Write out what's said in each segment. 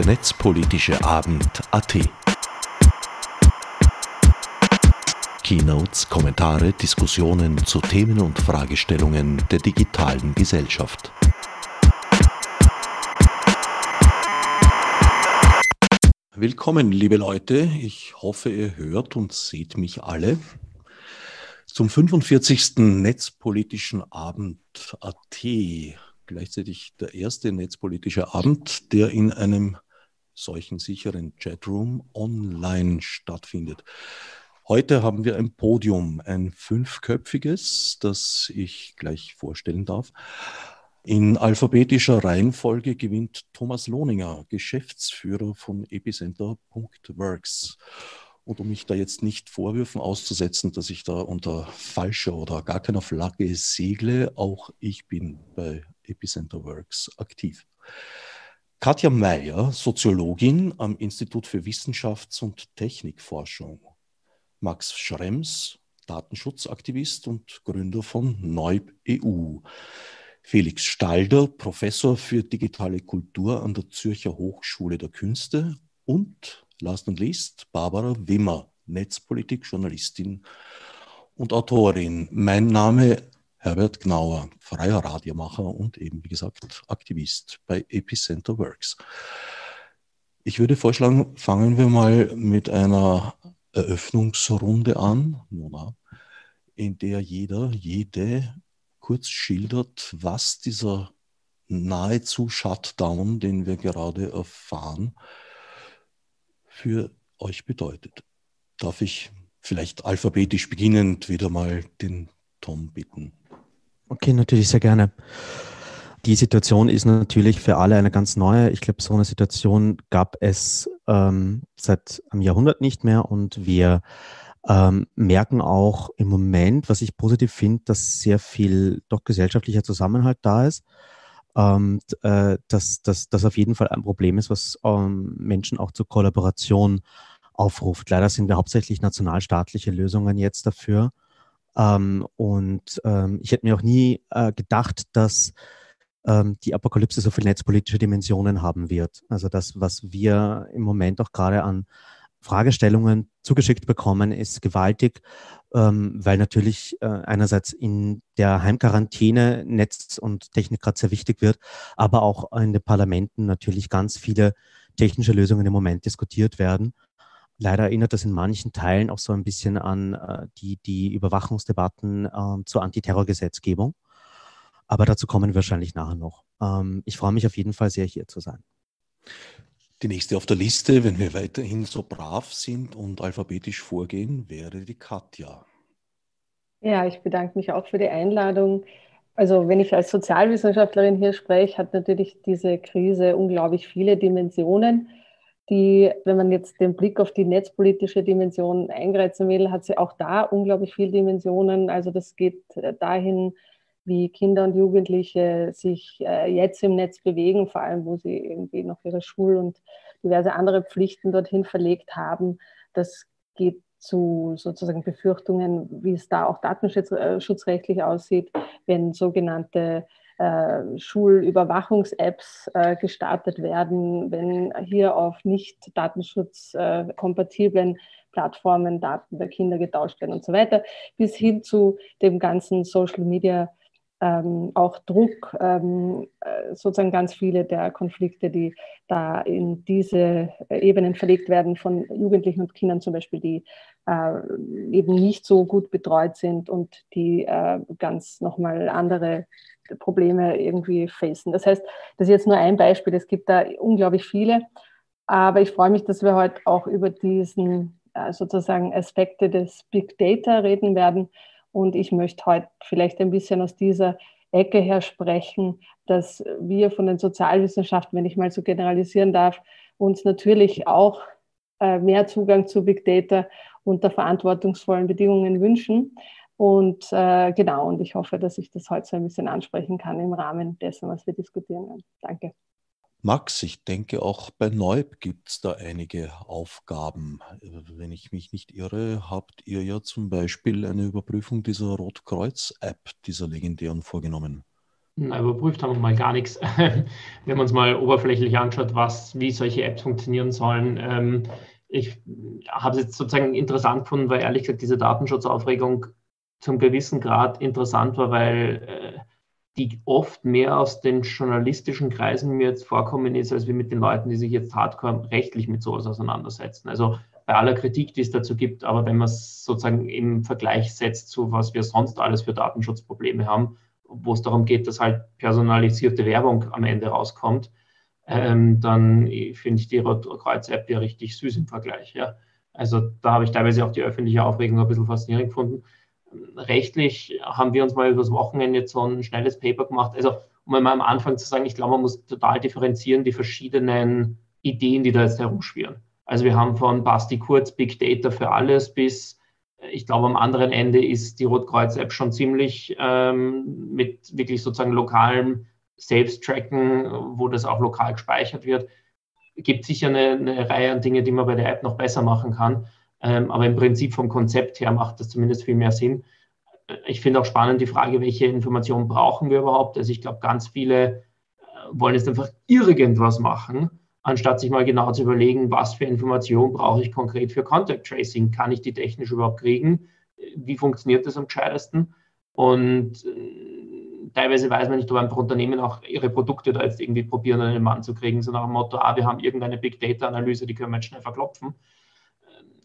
der netzpolitische Abend AT. Keynotes, Kommentare, Diskussionen zu Themen und Fragestellungen der digitalen Gesellschaft. Willkommen, liebe Leute. Ich hoffe, ihr hört und seht mich alle zum 45. Netzpolitischen Abend AT gleichzeitig der erste netzpolitische Abend, der in einem solchen sicheren Chatroom online stattfindet. Heute haben wir ein Podium, ein fünfköpfiges, das ich gleich vorstellen darf. In alphabetischer Reihenfolge gewinnt Thomas Lohninger, Geschäftsführer von epicenter.works. Und um mich da jetzt nicht Vorwürfen auszusetzen, dass ich da unter falscher oder gar keiner Flagge segle, auch ich bin bei Epicenter Works aktiv. Katja Meyer, Soziologin am Institut für Wissenschafts- und Technikforschung. Max Schrems, Datenschutzaktivist und Gründer von Neub EU. Felix Stalder, Professor für digitale Kultur an der Zürcher Hochschule der Künste und last and least Barbara Wimmer, Netzpolitik-Journalistin und Autorin. Mein Name Herbert Gnauer, freier Radiomacher und eben, wie gesagt, Aktivist bei Epicenter Works. Ich würde vorschlagen, fangen wir mal mit einer Eröffnungsrunde an, in der jeder, jede kurz schildert, was dieser nahezu Shutdown, den wir gerade erfahren, für euch bedeutet. Darf ich vielleicht alphabetisch beginnend wieder mal den Tom bitten? Okay, natürlich sehr gerne. Die Situation ist natürlich für alle eine ganz neue. Ich glaube, so eine Situation gab es ähm, seit einem Jahrhundert nicht mehr und wir ähm, merken auch im Moment, was ich positiv finde, dass sehr viel doch gesellschaftlicher Zusammenhalt da ist. Ähm, äh, dass das auf jeden Fall ein Problem ist, was ähm, Menschen auch zur Kollaboration aufruft. Leider sind wir hauptsächlich nationalstaatliche Lösungen jetzt dafür. Ähm, und ähm, ich hätte mir auch nie äh, gedacht, dass ähm, die Apokalypse so viele netzpolitische Dimensionen haben wird. Also das, was wir im Moment auch gerade an Fragestellungen zugeschickt bekommen, ist gewaltig, ähm, weil natürlich äh, einerseits in der Heimquarantäne Netz und Technik gerade sehr wichtig wird, aber auch in den Parlamenten natürlich ganz viele technische Lösungen im Moment diskutiert werden. Leider erinnert das in manchen Teilen auch so ein bisschen an äh, die, die Überwachungsdebatten äh, zur Antiterrorgesetzgebung. Aber dazu kommen wir wahrscheinlich nachher noch. Ähm, ich freue mich auf jeden Fall sehr, hier zu sein. Die nächste auf der Liste, wenn wir weiterhin so brav sind und alphabetisch vorgehen, wäre die Katja. Ja, ich bedanke mich auch für die Einladung. Also wenn ich als Sozialwissenschaftlerin hier spreche, hat natürlich diese Krise unglaublich viele Dimensionen die, wenn man jetzt den Blick auf die netzpolitische Dimension eingreifen will, hat sie auch da unglaublich viele Dimensionen. Also das geht äh, dahin, wie Kinder und Jugendliche sich äh, jetzt im Netz bewegen, vor allem wo sie irgendwie noch ihre Schul- und diverse andere Pflichten dorthin verlegt haben. Das geht zu sozusagen Befürchtungen, wie es da auch datenschutzrechtlich aussieht, wenn sogenannte äh, Schulüberwachungs-Apps äh, gestartet werden, wenn hier auf nicht datenschutzkompatiblen Plattformen Daten der Kinder getauscht werden und so weiter, bis hin zu dem ganzen Social Media ähm, auch Druck, ähm, äh, sozusagen ganz viele der Konflikte, die da in diese Ebenen verlegt werden von Jugendlichen und Kindern zum Beispiel, die äh, eben nicht so gut betreut sind und die äh, ganz nochmal andere Probleme irgendwie facen. Das heißt, das ist jetzt nur ein Beispiel, es gibt da unglaublich viele, aber ich freue mich, dass wir heute auch über diesen äh, sozusagen Aspekte des Big Data reden werden. Und ich möchte heute vielleicht ein bisschen aus dieser Ecke her sprechen, dass wir von den Sozialwissenschaften, wenn ich mal so generalisieren darf, uns natürlich auch äh, mehr Zugang zu Big Data unter verantwortungsvollen Bedingungen wünschen. Und äh, genau, und ich hoffe, dass ich das heute so ein bisschen ansprechen kann im Rahmen dessen, was wir diskutieren werden. Danke. Max, ich denke, auch bei Neub gibt es da einige Aufgaben. Wenn ich mich nicht irre, habt ihr ja zum Beispiel eine Überprüfung dieser Rotkreuz-App, dieser legendären, vorgenommen. Na, überprüft haben wir mal gar nichts. wir haben uns mal oberflächlich angeschaut, was, wie solche Apps funktionieren sollen. Ähm, ich habe es jetzt sozusagen interessant gefunden, weil ehrlich gesagt diese Datenschutzaufregung zum gewissen Grad interessant war, weil äh, die oft mehr aus den journalistischen Kreisen mir jetzt vorkommen ist, als wie mit den Leuten, die sich jetzt hardcore rechtlich mit sowas auseinandersetzen. Also bei aller Kritik, die es dazu gibt, aber wenn man es sozusagen im Vergleich setzt zu was wir sonst alles für Datenschutzprobleme haben, wo es darum geht, dass halt personalisierte Werbung am Ende rauskommt, ähm, dann finde ich die Rotkreuz-App ja richtig süß im Vergleich. Ja. Also da habe ich teilweise auch die öffentliche Aufregung ein bisschen faszinierend gefunden. Rechtlich haben wir uns mal übers Wochenende jetzt so ein schnelles Paper gemacht. Also um mal am Anfang zu sagen, ich glaube, man muss total differenzieren die verschiedenen Ideen, die da jetzt herumschwirren. Also wir haben von Basti Kurz Big Data für alles bis ich glaube, am anderen Ende ist die Rotkreuz-App schon ziemlich ähm, mit wirklich sozusagen lokalem Selbsttracken, wo das auch lokal gespeichert wird. Gibt sicher eine, eine, Reihe an Dingen, die man bei der App noch besser machen kann. Ähm, aber im Prinzip vom Konzept her macht das zumindest viel mehr Sinn. Ich finde auch spannend die Frage, welche Informationen brauchen wir überhaupt? Also ich glaube, ganz viele äh, wollen jetzt einfach irgendwas machen, anstatt sich mal genau zu überlegen, was für Informationen brauche ich konkret für Contact Tracing? Kann ich die technisch überhaupt kriegen? Wie funktioniert das am gescheitesten? Und äh, teilweise weiß man nicht, ob einfach Unternehmen auch ihre Produkte da jetzt irgendwie probieren, an den Mann zu kriegen, sondern dem Motto, ah, wir haben irgendeine Big Data-Analyse, die können wir jetzt schnell verklopfen.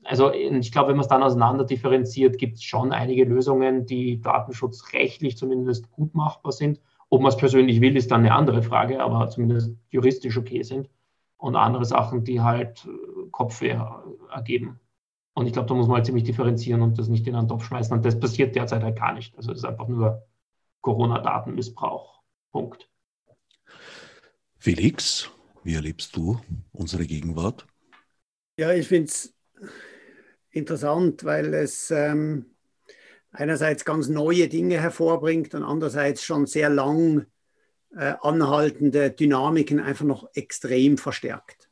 Also ich glaube, wenn man es dann auseinander differenziert, gibt es schon einige Lösungen, die datenschutzrechtlich zumindest gut machbar sind. Ob man es persönlich will, ist dann eine andere Frage, aber zumindest juristisch okay sind. Und andere Sachen, die halt äh, Kopfweh ergeben. Und ich glaube, da muss man halt ziemlich differenzieren und das nicht in einen Topf schmeißen. Und das passiert derzeit halt gar nicht. Also es ist einfach nur Corona-Datenmissbrauch. Punkt. Felix, wie erlebst du unsere Gegenwart? Ja, ich finde es interessant, weil es ähm, einerseits ganz neue Dinge hervorbringt und andererseits schon sehr lang äh, anhaltende Dynamiken einfach noch extrem verstärkt.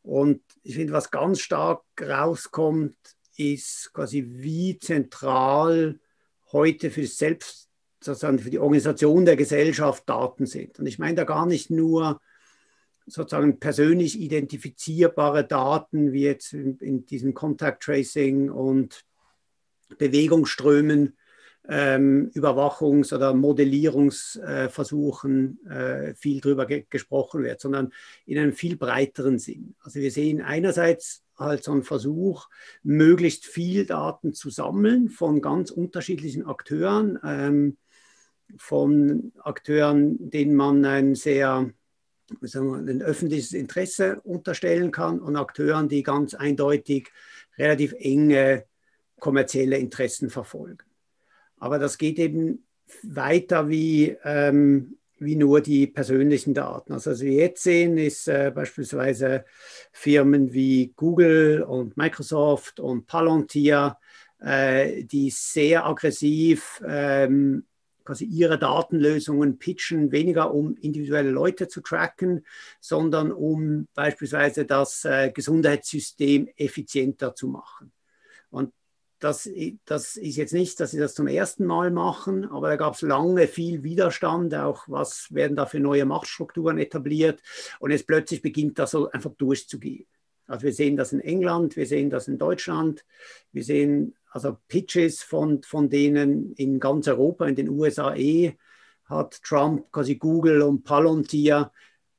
Und ich finde, was ganz stark rauskommt, ist quasi, wie zentral heute für Selbst sozusagen für die Organisation der Gesellschaft Daten sind. Und ich meine da gar nicht nur sozusagen persönlich identifizierbare Daten, wie jetzt in, in diesem Contact Tracing und Bewegungsströmen, ähm, Überwachungs- oder Modellierungsversuchen äh, viel darüber ge gesprochen wird, sondern in einem viel breiteren Sinn. Also wir sehen einerseits halt so einen Versuch, möglichst viel Daten zu sammeln von ganz unterschiedlichen Akteuren. Ähm, von Akteuren, denen man ein sehr sagen wir, ein öffentliches Interesse unterstellen kann und Akteuren, die ganz eindeutig relativ enge kommerzielle Interessen verfolgen. Aber das geht eben weiter wie, ähm, wie nur die persönlichen Daten. Also was wir jetzt sehen, ist äh, beispielsweise Firmen wie Google und Microsoft und Palantir, äh, die sehr aggressiv ähm, quasi ihre Datenlösungen pitchen, weniger um individuelle Leute zu tracken, sondern um beispielsweise das äh, Gesundheitssystem effizienter zu machen. Und das, das ist jetzt nicht, dass sie das zum ersten Mal machen, aber da gab es lange viel Widerstand, auch was werden da für neue Machtstrukturen etabliert. Und jetzt plötzlich beginnt das so einfach durchzugehen. Also wir sehen das in England, wir sehen das in Deutschland, wir sehen also Pitches von, von denen in ganz Europa, in den USA eh, hat Trump quasi Google und Palantir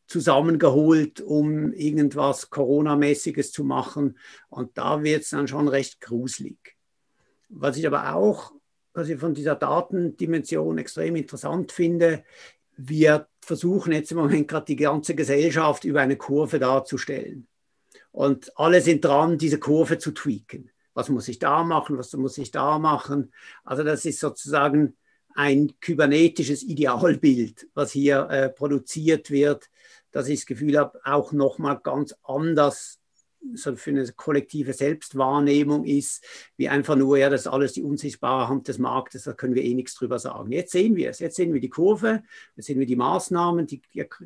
zusammengeholt, um irgendwas Corona-mäßiges zu machen. Und da wird es dann schon recht gruselig. Was ich aber auch quasi von dieser Datendimension extrem interessant finde, wir versuchen jetzt im Moment gerade die ganze Gesellschaft über eine Kurve darzustellen. Und alle sind dran, diese Kurve zu tweaken. Was muss ich da machen? Was muss ich da machen? Also das ist sozusagen ein kybernetisches Idealbild, was hier äh, produziert wird, dass ich das Gefühl habe, auch nochmal ganz anders so für eine kollektive Selbstwahrnehmung ist, wie einfach nur, ja, das ist alles die unsichtbare Hand des Marktes, da können wir eh nichts drüber sagen. Jetzt sehen wir es, jetzt sehen wir die Kurve, jetzt sehen wir die Maßnahmen, die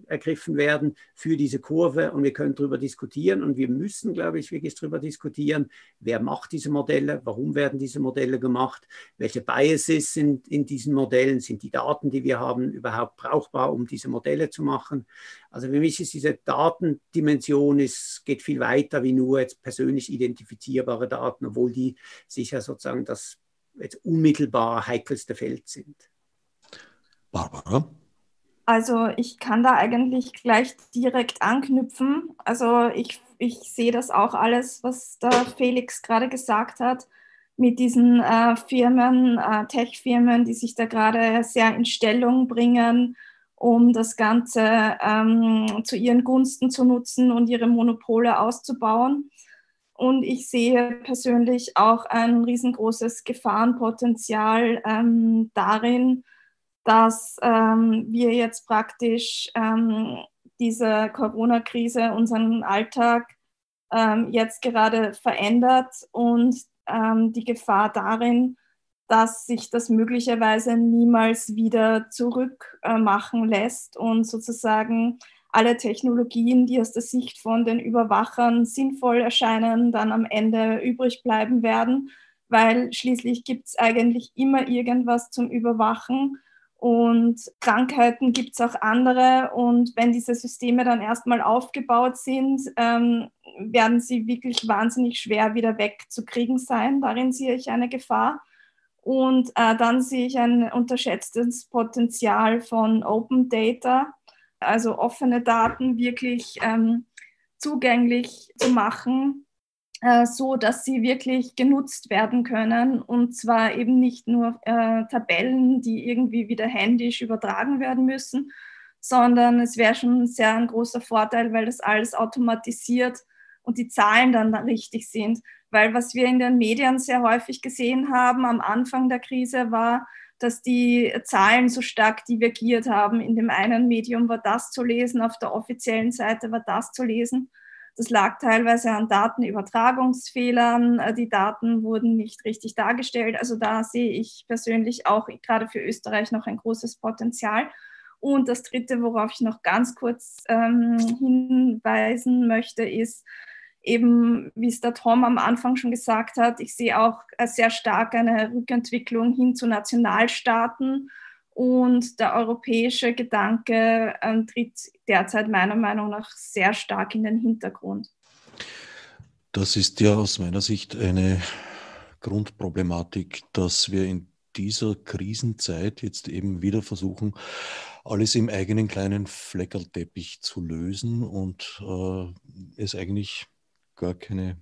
ergriffen werden für diese Kurve und wir können darüber diskutieren und wir müssen, glaube ich, wirklich darüber diskutieren, wer macht diese Modelle, warum werden diese Modelle gemacht, welche Biases sind in diesen Modellen, sind die Daten, die wir haben, überhaupt brauchbar, um diese Modelle zu machen. Also für mich ist diese Datendimension, es geht viel weiter wie nur jetzt persönlich identifizierbare Daten, obwohl die sicher sozusagen das jetzt unmittelbar heikelste Feld sind. Barbara? Also ich kann da eigentlich gleich direkt anknüpfen. Also ich, ich sehe das auch alles, was da Felix gerade gesagt hat, mit diesen äh, Firmen, äh, Tech-Firmen, die sich da gerade sehr in Stellung bringen um das Ganze ähm, zu ihren Gunsten zu nutzen und ihre Monopole auszubauen. Und ich sehe persönlich auch ein riesengroßes Gefahrenpotenzial ähm, darin, dass ähm, wir jetzt praktisch ähm, diese Corona-Krise unseren Alltag ähm, jetzt gerade verändert und ähm, die Gefahr darin, dass sich das möglicherweise niemals wieder zurückmachen äh, lässt und sozusagen alle Technologien, die aus der Sicht von den Überwachern sinnvoll erscheinen, dann am Ende übrig bleiben werden, weil schließlich gibt es eigentlich immer irgendwas zum Überwachen und Krankheiten gibt es auch andere und wenn diese Systeme dann erstmal aufgebaut sind, ähm, werden sie wirklich wahnsinnig schwer wieder wegzukriegen sein. Darin sehe ich eine Gefahr. Und äh, dann sehe ich ein unterschätztes Potenzial von Open Data, also offene Daten wirklich ähm, zugänglich zu machen, äh, so dass sie wirklich genutzt werden können. Und zwar eben nicht nur äh, Tabellen, die irgendwie wieder händisch übertragen werden müssen, sondern es wäre schon sehr ein großer Vorteil, weil das alles automatisiert und die Zahlen dann richtig sind. Weil was wir in den Medien sehr häufig gesehen haben am Anfang der Krise war, dass die Zahlen so stark divergiert haben. In dem einen Medium war das zu lesen, auf der offiziellen Seite war das zu lesen. Das lag teilweise an Datenübertragungsfehlern. Die Daten wurden nicht richtig dargestellt. Also da sehe ich persönlich auch gerade für Österreich noch ein großes Potenzial. Und das Dritte, worauf ich noch ganz kurz ähm, hinweisen möchte, ist, eben, wie es der Tom am Anfang schon gesagt hat, ich sehe auch sehr stark eine Rückentwicklung hin zu Nationalstaaten und der europäische Gedanke äh, tritt derzeit meiner Meinung nach sehr stark in den Hintergrund. Das ist ja aus meiner Sicht eine Grundproblematik, dass wir in dieser Krisenzeit jetzt eben wieder versuchen, alles im eigenen kleinen Fleckerlteppich zu lösen und äh, es eigentlich gar keine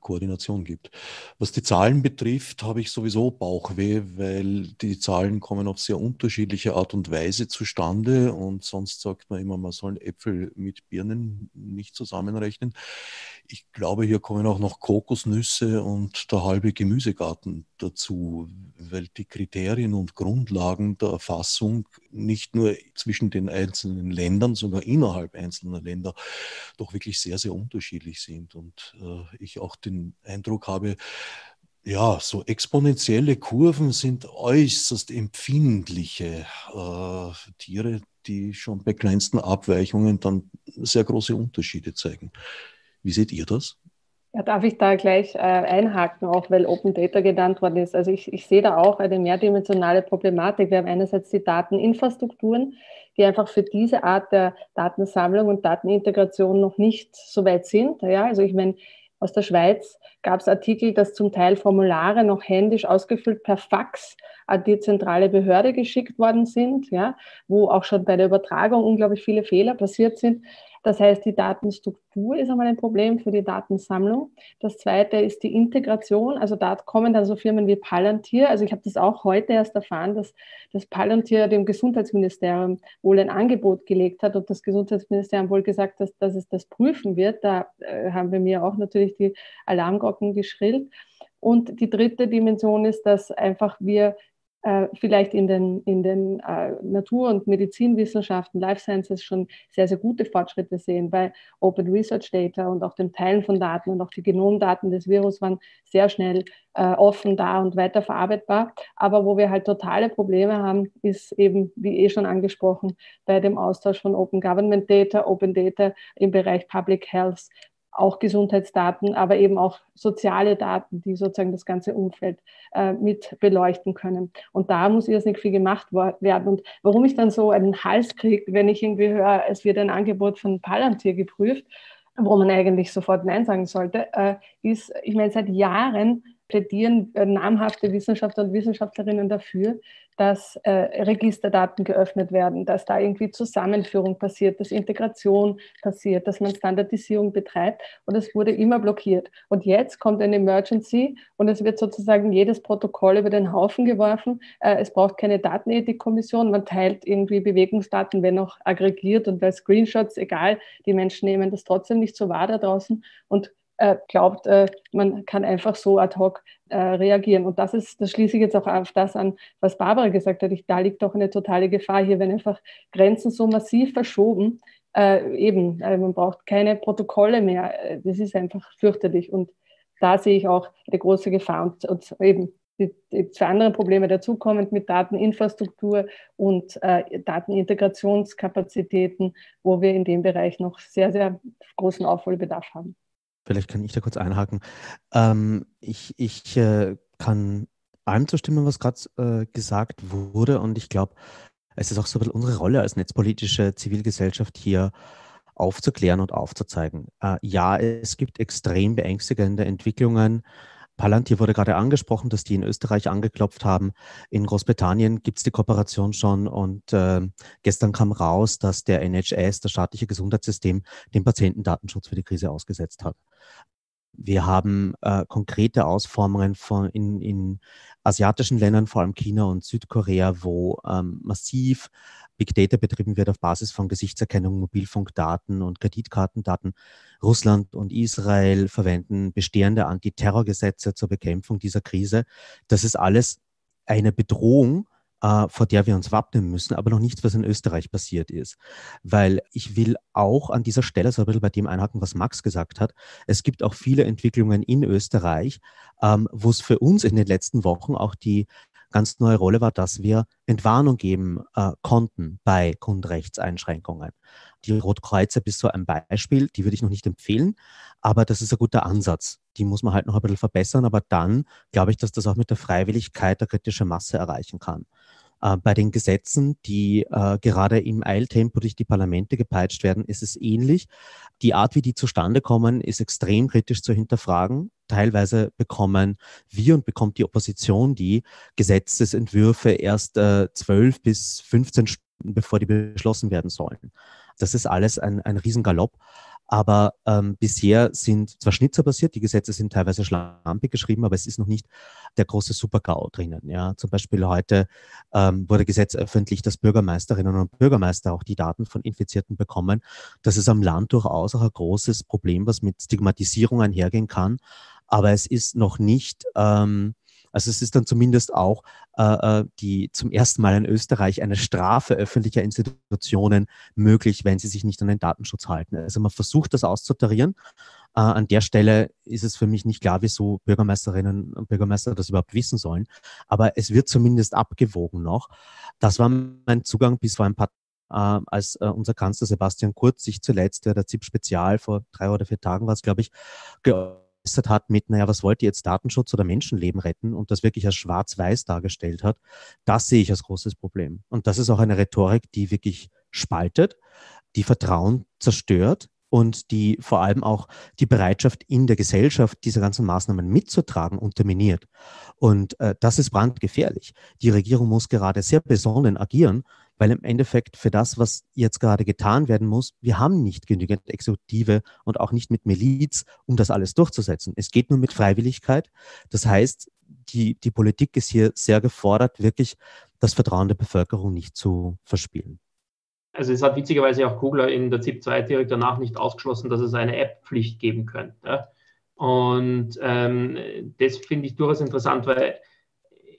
Koordination gibt. Was die Zahlen betrifft, habe ich sowieso Bauchweh, weil die Zahlen kommen auf sehr unterschiedliche Art und Weise zustande und sonst sagt man immer, man soll Äpfel mit Birnen nicht zusammenrechnen. Ich glaube, hier kommen auch noch Kokosnüsse und der halbe Gemüsegarten dazu, weil die Kriterien und Grundlagen der Erfassung nicht nur zwischen den einzelnen Ländern, sogar innerhalb einzelner Länder doch wirklich sehr, sehr unterschiedlich sind. Und äh, ich auch den Eindruck habe, ja, so exponentielle Kurven sind äußerst empfindliche äh, Tiere, die schon bei kleinsten Abweichungen dann sehr große Unterschiede zeigen. Wie seht ihr das? Ja, darf ich da gleich äh, einhaken, auch weil Open Data genannt worden ist. Also ich, ich sehe da auch eine mehrdimensionale Problematik. Wir haben einerseits die Dateninfrastrukturen, die einfach für diese Art der Datensammlung und Datenintegration noch nicht so weit sind. Ja, also ich meine, aus der Schweiz gab es Artikel, dass zum Teil Formulare noch händisch ausgefüllt per Fax an die zentrale Behörde geschickt worden sind, ja, wo auch schon bei der Übertragung unglaublich viele Fehler passiert sind. Das heißt, die Datenstruktur ist einmal ein Problem für die Datensammlung. Das zweite ist die Integration. Also da kommen dann so Firmen wie Palantir. Also ich habe das auch heute erst erfahren, dass das Palantir dem Gesundheitsministerium wohl ein Angebot gelegt hat und das Gesundheitsministerium wohl gesagt hat, dass es das prüfen wird. Da äh, haben bei mir auch natürlich die Alarmglocken geschrillt. Und die dritte Dimension ist, dass einfach wir äh, vielleicht in den, in den äh, Natur- und Medizinwissenschaften, Life Sciences schon sehr, sehr gute Fortschritte sehen. Bei Open Research Data und auch dem Teilen von Daten und auch die Genomdaten des Virus waren sehr schnell äh, offen da und weiterverarbeitbar. Aber wo wir halt totale Probleme haben, ist eben, wie eh schon angesprochen, bei dem Austausch von Open Government Data, Open Data im Bereich Public Health, auch Gesundheitsdaten, aber eben auch soziale Daten, die sozusagen das ganze Umfeld äh, mit beleuchten können. Und da muss irrsinnig viel gemacht werden. Und warum ich dann so einen Hals kriege, wenn ich irgendwie höre, es wird ein Angebot von Palantir geprüft, wo man eigentlich sofort Nein sagen sollte, äh, ist, ich meine, seit Jahren plädieren äh, namhafte Wissenschaftler und Wissenschaftlerinnen dafür, dass äh, Registerdaten geöffnet werden, dass da irgendwie Zusammenführung passiert, dass Integration passiert, dass man Standardisierung betreibt. Und es wurde immer blockiert. Und jetzt kommt eine Emergency und es wird sozusagen jedes Protokoll über den Haufen geworfen. Äh, es braucht keine Datenethikkommission. Man teilt irgendwie Bewegungsdaten, wenn auch aggregiert und bei Screenshots, egal, die Menschen nehmen das trotzdem nicht so wahr da draußen. Und äh, glaubt, äh, man kann einfach so ad hoc äh, reagieren. Und das ist, das schließe ich jetzt auch auf das an, was Barbara gesagt hat. Ich, da liegt doch eine totale Gefahr hier, wenn einfach Grenzen so massiv verschoben, eben, man braucht keine Protokolle mehr. Das ist einfach fürchterlich. Und da sehe ich auch eine große Gefahr. Und, und eben die, die zwei anderen Probleme dazukommen mit Dateninfrastruktur und äh, Datenintegrationskapazitäten, wo wir in dem Bereich noch sehr, sehr großen Aufholbedarf haben. Vielleicht kann ich da kurz einhaken. Ähm, ich ich äh, kann allem zustimmen, was gerade äh, gesagt wurde. Und ich glaube, es ist auch so unsere Rolle als netzpolitische Zivilgesellschaft hier aufzuklären und aufzuzeigen. Äh, ja, es gibt extrem beängstigende Entwicklungen Palantir wurde gerade angesprochen, dass die in Österreich angeklopft haben. In Großbritannien gibt es die Kooperation schon und äh, gestern kam raus, dass der NHS, das staatliche Gesundheitssystem, den Patientendatenschutz für die Krise ausgesetzt hat. Wir haben äh, konkrete Ausformungen von in, in asiatischen Ländern, vor allem China und Südkorea, wo ähm, massiv Big Data betrieben wird auf Basis von Gesichtserkennung, Mobilfunkdaten und Kreditkartendaten. Russland und Israel verwenden bestehende Antiterrorgesetze zur Bekämpfung dieser Krise. Das ist alles eine Bedrohung, äh, vor der wir uns wappnen müssen, aber noch nichts, was in Österreich passiert ist. Weil ich will auch an dieser Stelle so ein bisschen bei dem einhaken, was Max gesagt hat. Es gibt auch viele Entwicklungen in Österreich, ähm, wo es für uns in den letzten Wochen auch die ganz neue Rolle war, dass wir Entwarnung geben äh, konnten bei Grundrechtseinschränkungen. Die Rotkreuze bis so ein Beispiel, die würde ich noch nicht empfehlen, aber das ist ein guter Ansatz. Die muss man halt noch ein bisschen verbessern, aber dann glaube ich, dass das auch mit der Freiwilligkeit der kritische Masse erreichen kann. Äh, bei den Gesetzen, die äh, gerade im Eiltempo durch die Parlamente gepeitscht werden, ist es ähnlich. Die Art, wie die zustande kommen, ist extrem kritisch zu hinterfragen teilweise bekommen wir und bekommt die Opposition die Gesetzesentwürfe erst äh, zwölf äh, bis 15 Stunden, bevor die beschlossen werden sollen. Das ist alles ein, ein Riesengalopp. Aber ähm, bisher sind zwar Schnitzer passiert, die Gesetze sind teilweise schlampig geschrieben, aber es ist noch nicht der große Super-GAU drinnen. Ja, zum Beispiel heute ähm, wurde Gesetz öffentlich, dass Bürgermeisterinnen und Bürgermeister auch die Daten von Infizierten bekommen. Das ist am Land durchaus auch ein großes Problem, was mit Stigmatisierung einhergehen kann aber es ist noch nicht, ähm, also es ist dann zumindest auch äh, äh, die zum ersten Mal in Österreich eine Strafe öffentlicher Institutionen möglich, wenn sie sich nicht an den Datenschutz halten. Also man versucht das auszutarieren. Äh, an der Stelle ist es für mich nicht klar, wieso Bürgermeisterinnen und Bürgermeister das überhaupt wissen sollen. Aber es wird zumindest abgewogen noch. Das war mein Zugang bis vor ein paar äh, als äh, unser Kanzler Sebastian Kurz sich zuletzt, der, ZIP Spezial vor drei oder vier Tagen war es, glaube ich, geäußert hat mit, naja, was wollt ihr jetzt Datenschutz oder Menschenleben retten und das wirklich als schwarz-weiß dargestellt hat, das sehe ich als großes Problem. Und das ist auch eine Rhetorik, die wirklich spaltet, die Vertrauen zerstört und die vor allem auch die Bereitschaft in der Gesellschaft, diese ganzen Maßnahmen mitzutragen, unterminiert. Und äh, das ist brandgefährlich. Die Regierung muss gerade sehr besonnen agieren weil im Endeffekt für das, was jetzt gerade getan werden muss, wir haben nicht genügend Exekutive und auch nicht mit Miliz, um das alles durchzusetzen. Es geht nur mit Freiwilligkeit. Das heißt, die, die Politik ist hier sehr gefordert, wirklich das Vertrauen der Bevölkerung nicht zu verspielen. Also es hat witzigerweise auch Kugler in der ZIP 2 direkt danach nicht ausgeschlossen, dass es eine App-Pflicht geben könnte. Und ähm, das finde ich durchaus interessant, weil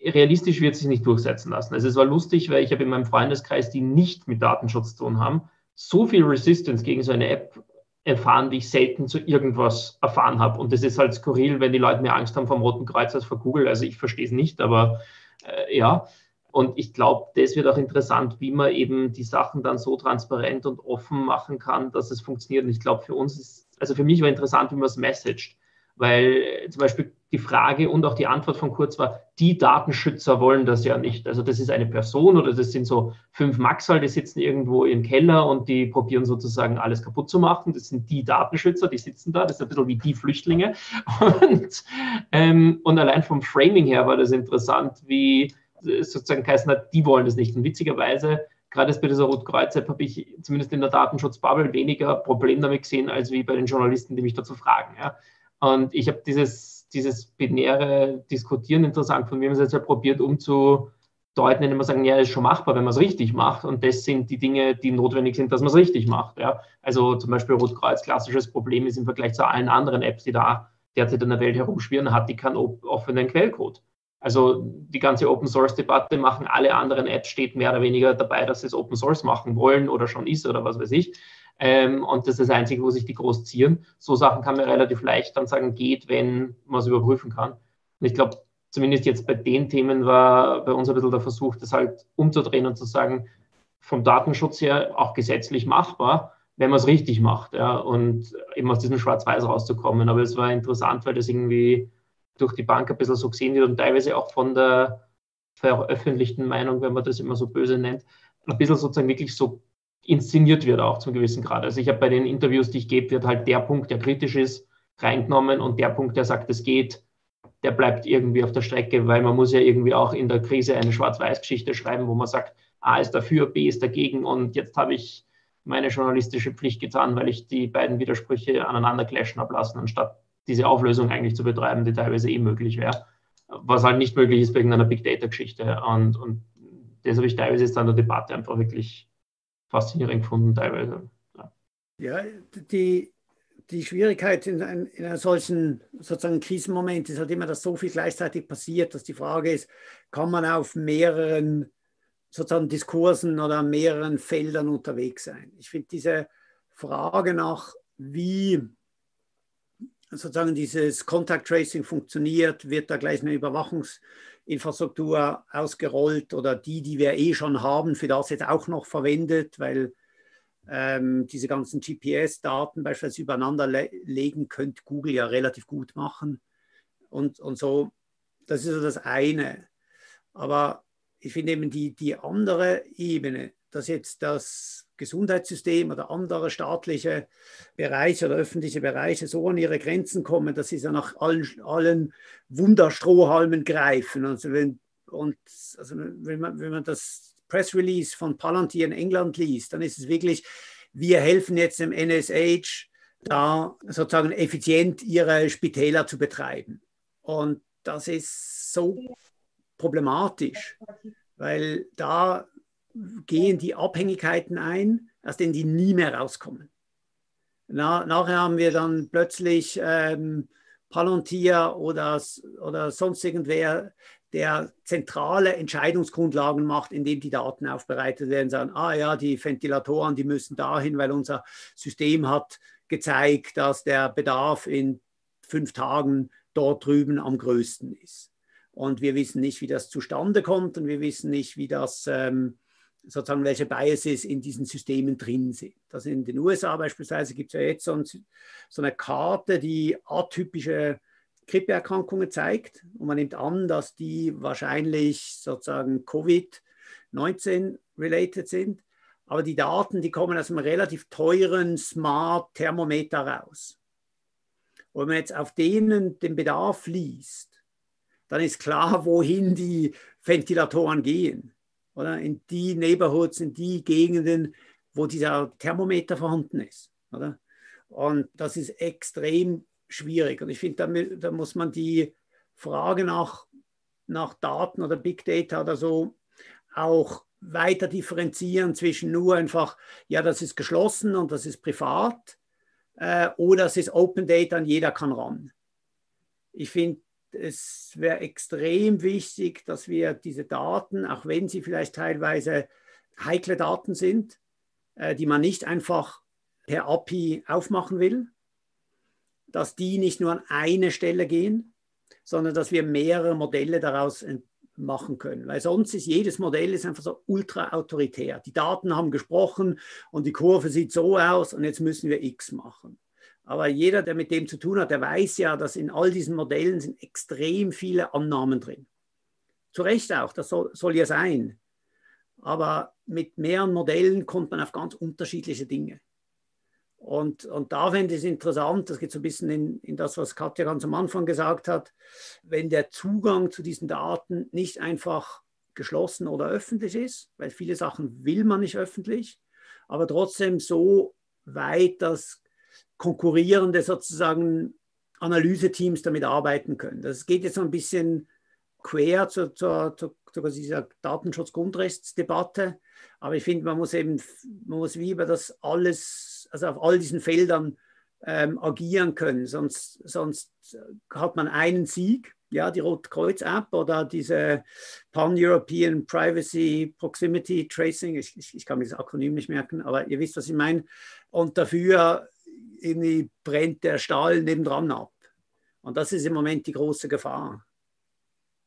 realistisch wird sich nicht durchsetzen lassen. Also es war lustig, weil ich habe in meinem Freundeskreis, die nicht mit Datenschutz zu tun haben, so viel Resistance gegen so eine App erfahren, wie ich selten zu irgendwas erfahren habe. Und das ist halt skurril, wenn die Leute mehr Angst haben vom Roten Kreuz als vor Google. Also ich verstehe es nicht, aber äh, ja. Und ich glaube, das wird auch interessant, wie man eben die Sachen dann so transparent und offen machen kann, dass es funktioniert. Und ich glaube, für uns ist, also für mich war interessant, wie man es messaged. Weil zum Beispiel die Frage und auch die Antwort von Kurz war, die Datenschützer wollen das ja nicht. Also das ist eine Person oder das sind so fünf Maxal, die sitzen irgendwo im Keller und die probieren sozusagen alles kaputt zu machen. Das sind die Datenschützer, die sitzen da. Das ist ein bisschen wie die Flüchtlinge. Und, ähm, und allein vom Framing her war das interessant, wie sozusagen geheißen hat, die wollen das nicht. Und witzigerweise gerade bei dieser Rotkreuz-App habe ich zumindest in der Datenschutzbubble weniger Problem damit gesehen, als wie bei den Journalisten, die mich dazu fragen. Ja. Und ich habe dieses, dieses binäre Diskutieren interessant von mir, haben es jetzt ja probiert umzudeuten, indem wir sagen, ja, ist schon machbar, wenn man es richtig macht. Und das sind die Dinge, die notwendig sind, dass man es richtig macht. Ja. Also zum Beispiel Rotkreuz, klassisches Problem ist im Vergleich zu allen anderen Apps, die da derzeit in der Welt herumschwirren, hat die keinen offenen Quellcode. Also die ganze Open Source Debatte machen alle anderen Apps, steht mehr oder weniger dabei, dass sie es Open Source machen wollen oder schon ist oder was weiß ich. Ähm, und das ist das Einzige, wo sich die groß ziehen. So Sachen kann man relativ leicht dann sagen, geht, wenn man es überprüfen kann. Und ich glaube, zumindest jetzt bei den Themen war bei uns ein bisschen der Versuch, das halt umzudrehen und zu sagen, vom Datenschutz her auch gesetzlich machbar, wenn man es richtig macht. Ja, und eben aus diesem Schwarz-Weiß rauszukommen. Aber es war interessant, weil das irgendwie durch die Bank ein bisschen so gesehen wird und teilweise auch von der veröffentlichten Meinung, wenn man das immer so böse nennt, ein bisschen sozusagen wirklich so inszeniert wird auch zum gewissen Grad. Also ich habe bei den Interviews, die ich gebe, wird halt der Punkt, der kritisch ist, reingenommen und der Punkt, der sagt, es geht, der bleibt irgendwie auf der Strecke, weil man muss ja irgendwie auch in der Krise eine Schwarz-Weiß-Geschichte schreiben, wo man sagt, A ist dafür, B ist dagegen und jetzt habe ich meine journalistische Pflicht getan, weil ich die beiden Widersprüche aneinander clashen habe lassen, anstatt diese Auflösung eigentlich zu betreiben, die teilweise eh möglich wäre. Was halt nicht möglich ist wegen einer Big Data-Geschichte. Und, und das habe ich teilweise jetzt an der Debatte einfach wirklich faszinierend gefunden teilweise. Ja, ja die, die Schwierigkeit in, ein, in einem solchen sozusagen Krisenmoment ist halt immer, dass so viel gleichzeitig passiert, dass die Frage ist, kann man auf mehreren sozusagen Diskursen oder mehreren Feldern unterwegs sein? Ich finde diese Frage nach, wie sozusagen dieses Contact Tracing funktioniert, wird da gleich eine Überwachungs- Infrastruktur ausgerollt oder die, die wir eh schon haben, für das jetzt auch noch verwendet, weil ähm, diese ganzen GPS-Daten beispielsweise übereinander le legen, könnte Google ja relativ gut machen. Und, und so, das ist so das eine. Aber ich finde eben die, die andere Ebene, dass jetzt das Gesundheitssystem oder andere staatliche Bereiche oder öffentliche Bereiche so an ihre Grenzen kommen, dass sie so nach allen, allen Wunderstrohhalmen greifen. Also wenn, und also wenn, man, wenn man das Press Release von Palantir in England liest, dann ist es wirklich, wir helfen jetzt dem NSH, da sozusagen effizient ihre Spitäler zu betreiben. Und das ist so problematisch, weil da gehen die Abhängigkeiten ein, aus denen die nie mehr rauskommen. Na, nachher haben wir dann plötzlich ähm, Palantir oder, oder sonst irgendwer, der zentrale Entscheidungsgrundlagen macht, indem die Daten aufbereitet werden, sagen, ah ja, die Ventilatoren, die müssen dahin, weil unser System hat gezeigt, dass der Bedarf in fünf Tagen dort drüben am größten ist. Und wir wissen nicht, wie das zustande kommt und wir wissen nicht, wie das ähm, sozusagen welche Biases in diesen Systemen drin sind. Das in den USA beispielsweise gibt es ja jetzt so, ein, so, eine Karte, die atypische Grippeerkrankungen zeigt. Und man nimmt an, dass die wahrscheinlich sozusagen Covid-19 related sind. Aber die Daten, die kommen aus einem relativ teuren Smart Thermometer raus. Und wenn man jetzt auf denen den Bedarf liest, dann ist klar, wohin die Ventilatoren gehen oder in die Neighborhoods, in die Gegenden, wo dieser Thermometer vorhanden ist. Oder? Und das ist extrem schwierig. Und ich finde, da, muss man die Frage nach, nach Daten oder Big Data oder so auch weiter differenzieren zwischen nur einfach, ja, das ist geschlossen und das ist privat äh, oder es ist Open Data und jeder kann ran. Ich finde, es wäre extrem wichtig, dass wir diese Daten, auch wenn sie vielleicht teilweise heikle Daten sind, äh, die man nicht einfach per API aufmachen will, dass die nicht nur an eine Stelle gehen, sondern dass wir mehrere Modelle daraus machen können. Weil sonst ist jedes Modell ist einfach so ultra autoritär. Die Daten haben gesprochen und die Kurve sieht so aus und jetzt müssen wir X machen. Aber jeder, der mit dem zu tun hat, der weiß ja, dass in all diesen Modellen sind extrem viele Annahmen drin. Zu Recht auch, das soll, soll ja sein. Aber mit mehreren Modellen kommt man auf ganz unterschiedliche Dinge. Und, und da fände ich es interessant, das geht so ein bisschen in, in das, was Katja ganz am Anfang gesagt hat, wenn der Zugang zu diesen Daten nicht einfach geschlossen oder öffentlich ist, weil viele Sachen will man nicht öffentlich, aber trotzdem so weit, dass konkurrierende sozusagen Analyseteams damit arbeiten können. Das geht jetzt so ein bisschen quer zur, zur, zur, zur dieser Datenschutz-Grundrechtsdebatte, aber ich finde, man muss eben, man muss wie über das alles, also auf all diesen Feldern ähm, agieren können, sonst, sonst hat man einen Sieg, ja, die Rotkreuz-App oder diese Pan-European Privacy Proximity Tracing, ich, ich, ich kann mir das Akronym nicht merken, aber ihr wisst, was ich meine. Und dafür irgendwie brennt der Stahl nebendran ab. Und das ist im Moment die große Gefahr.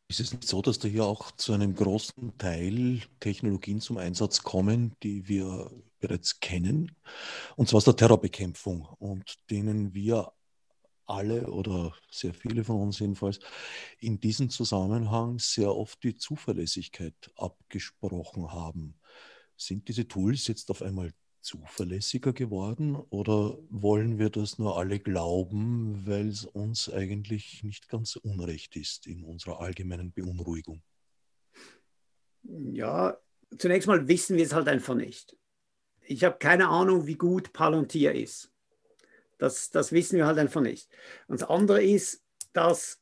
Ist es nicht so, dass da hier auch zu einem großen Teil Technologien zum Einsatz kommen, die wir bereits kennen, und zwar aus der Terrorbekämpfung und denen wir alle oder sehr viele von uns jedenfalls in diesem Zusammenhang sehr oft die Zuverlässigkeit abgesprochen haben. Sind diese Tools jetzt auf einmal zuverlässiger geworden oder wollen wir das nur alle glauben, weil es uns eigentlich nicht ganz unrecht ist in unserer allgemeinen Beunruhigung? Ja, zunächst mal wissen wir es halt einfach nicht. Ich habe keine Ahnung, wie gut Palantir ist. Das, das wissen wir halt einfach nicht. Und das andere ist, dass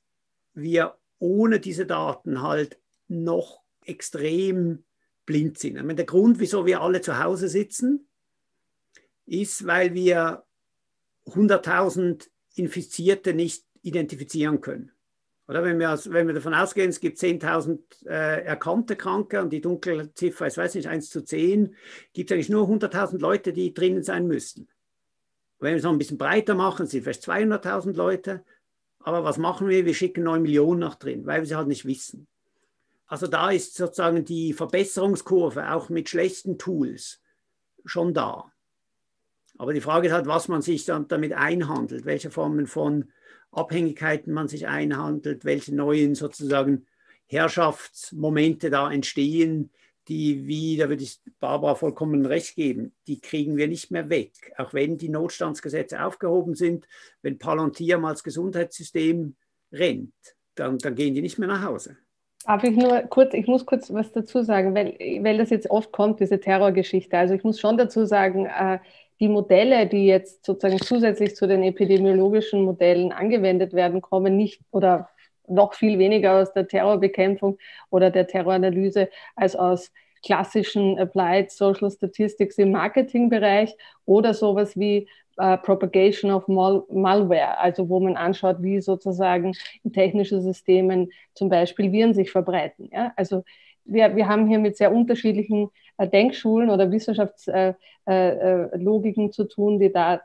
wir ohne diese Daten halt noch extrem blind sind. Ich meine, der Grund, wieso wir alle zu Hause sitzen, ist, weil wir 100.000 Infizierte nicht identifizieren können. Oder wenn wir, wenn wir davon ausgehen, es gibt 10.000 äh, erkannte Kranke und die dunkle Ziffer ist, weiß nicht, 1 zu 10, gibt es eigentlich nur 100.000 Leute, die drinnen sein müssten. Wenn wir es noch ein bisschen breiter machen, sind vielleicht 200.000 Leute. Aber was machen wir? Wir schicken 9 Millionen nach drin, weil wir sie halt nicht wissen. Also da ist sozusagen die Verbesserungskurve auch mit schlechten Tools schon da. Aber die Frage ist halt, was man sich dann damit einhandelt, welche Formen von Abhängigkeiten man sich einhandelt, welche neuen sozusagen Herrschaftsmomente da entstehen, die, wie, da würde ich Barbara vollkommen recht geben, die kriegen wir nicht mehr weg. Auch wenn die Notstandsgesetze aufgehoben sind, wenn Palantir mal als Gesundheitssystem rennt, dann, dann gehen die nicht mehr nach Hause. Darf ich nur kurz, ich muss kurz was dazu sagen, weil, weil das jetzt oft kommt, diese Terrorgeschichte. Also ich muss schon dazu sagen, äh, die Modelle, die jetzt sozusagen zusätzlich zu den epidemiologischen Modellen angewendet werden, kommen nicht oder noch viel weniger aus der Terrorbekämpfung oder der Terroranalyse als aus klassischen Applied Social Statistics im Marketingbereich oder sowas wie uh, Propagation of Mal Malware, also wo man anschaut, wie sozusagen in technischen Systemen zum Beispiel Viren sich verbreiten. Ja? Also wir, wir haben hier mit sehr unterschiedlichen äh, Denkschulen oder Wissenschaftslogiken äh, äh, zu tun, die da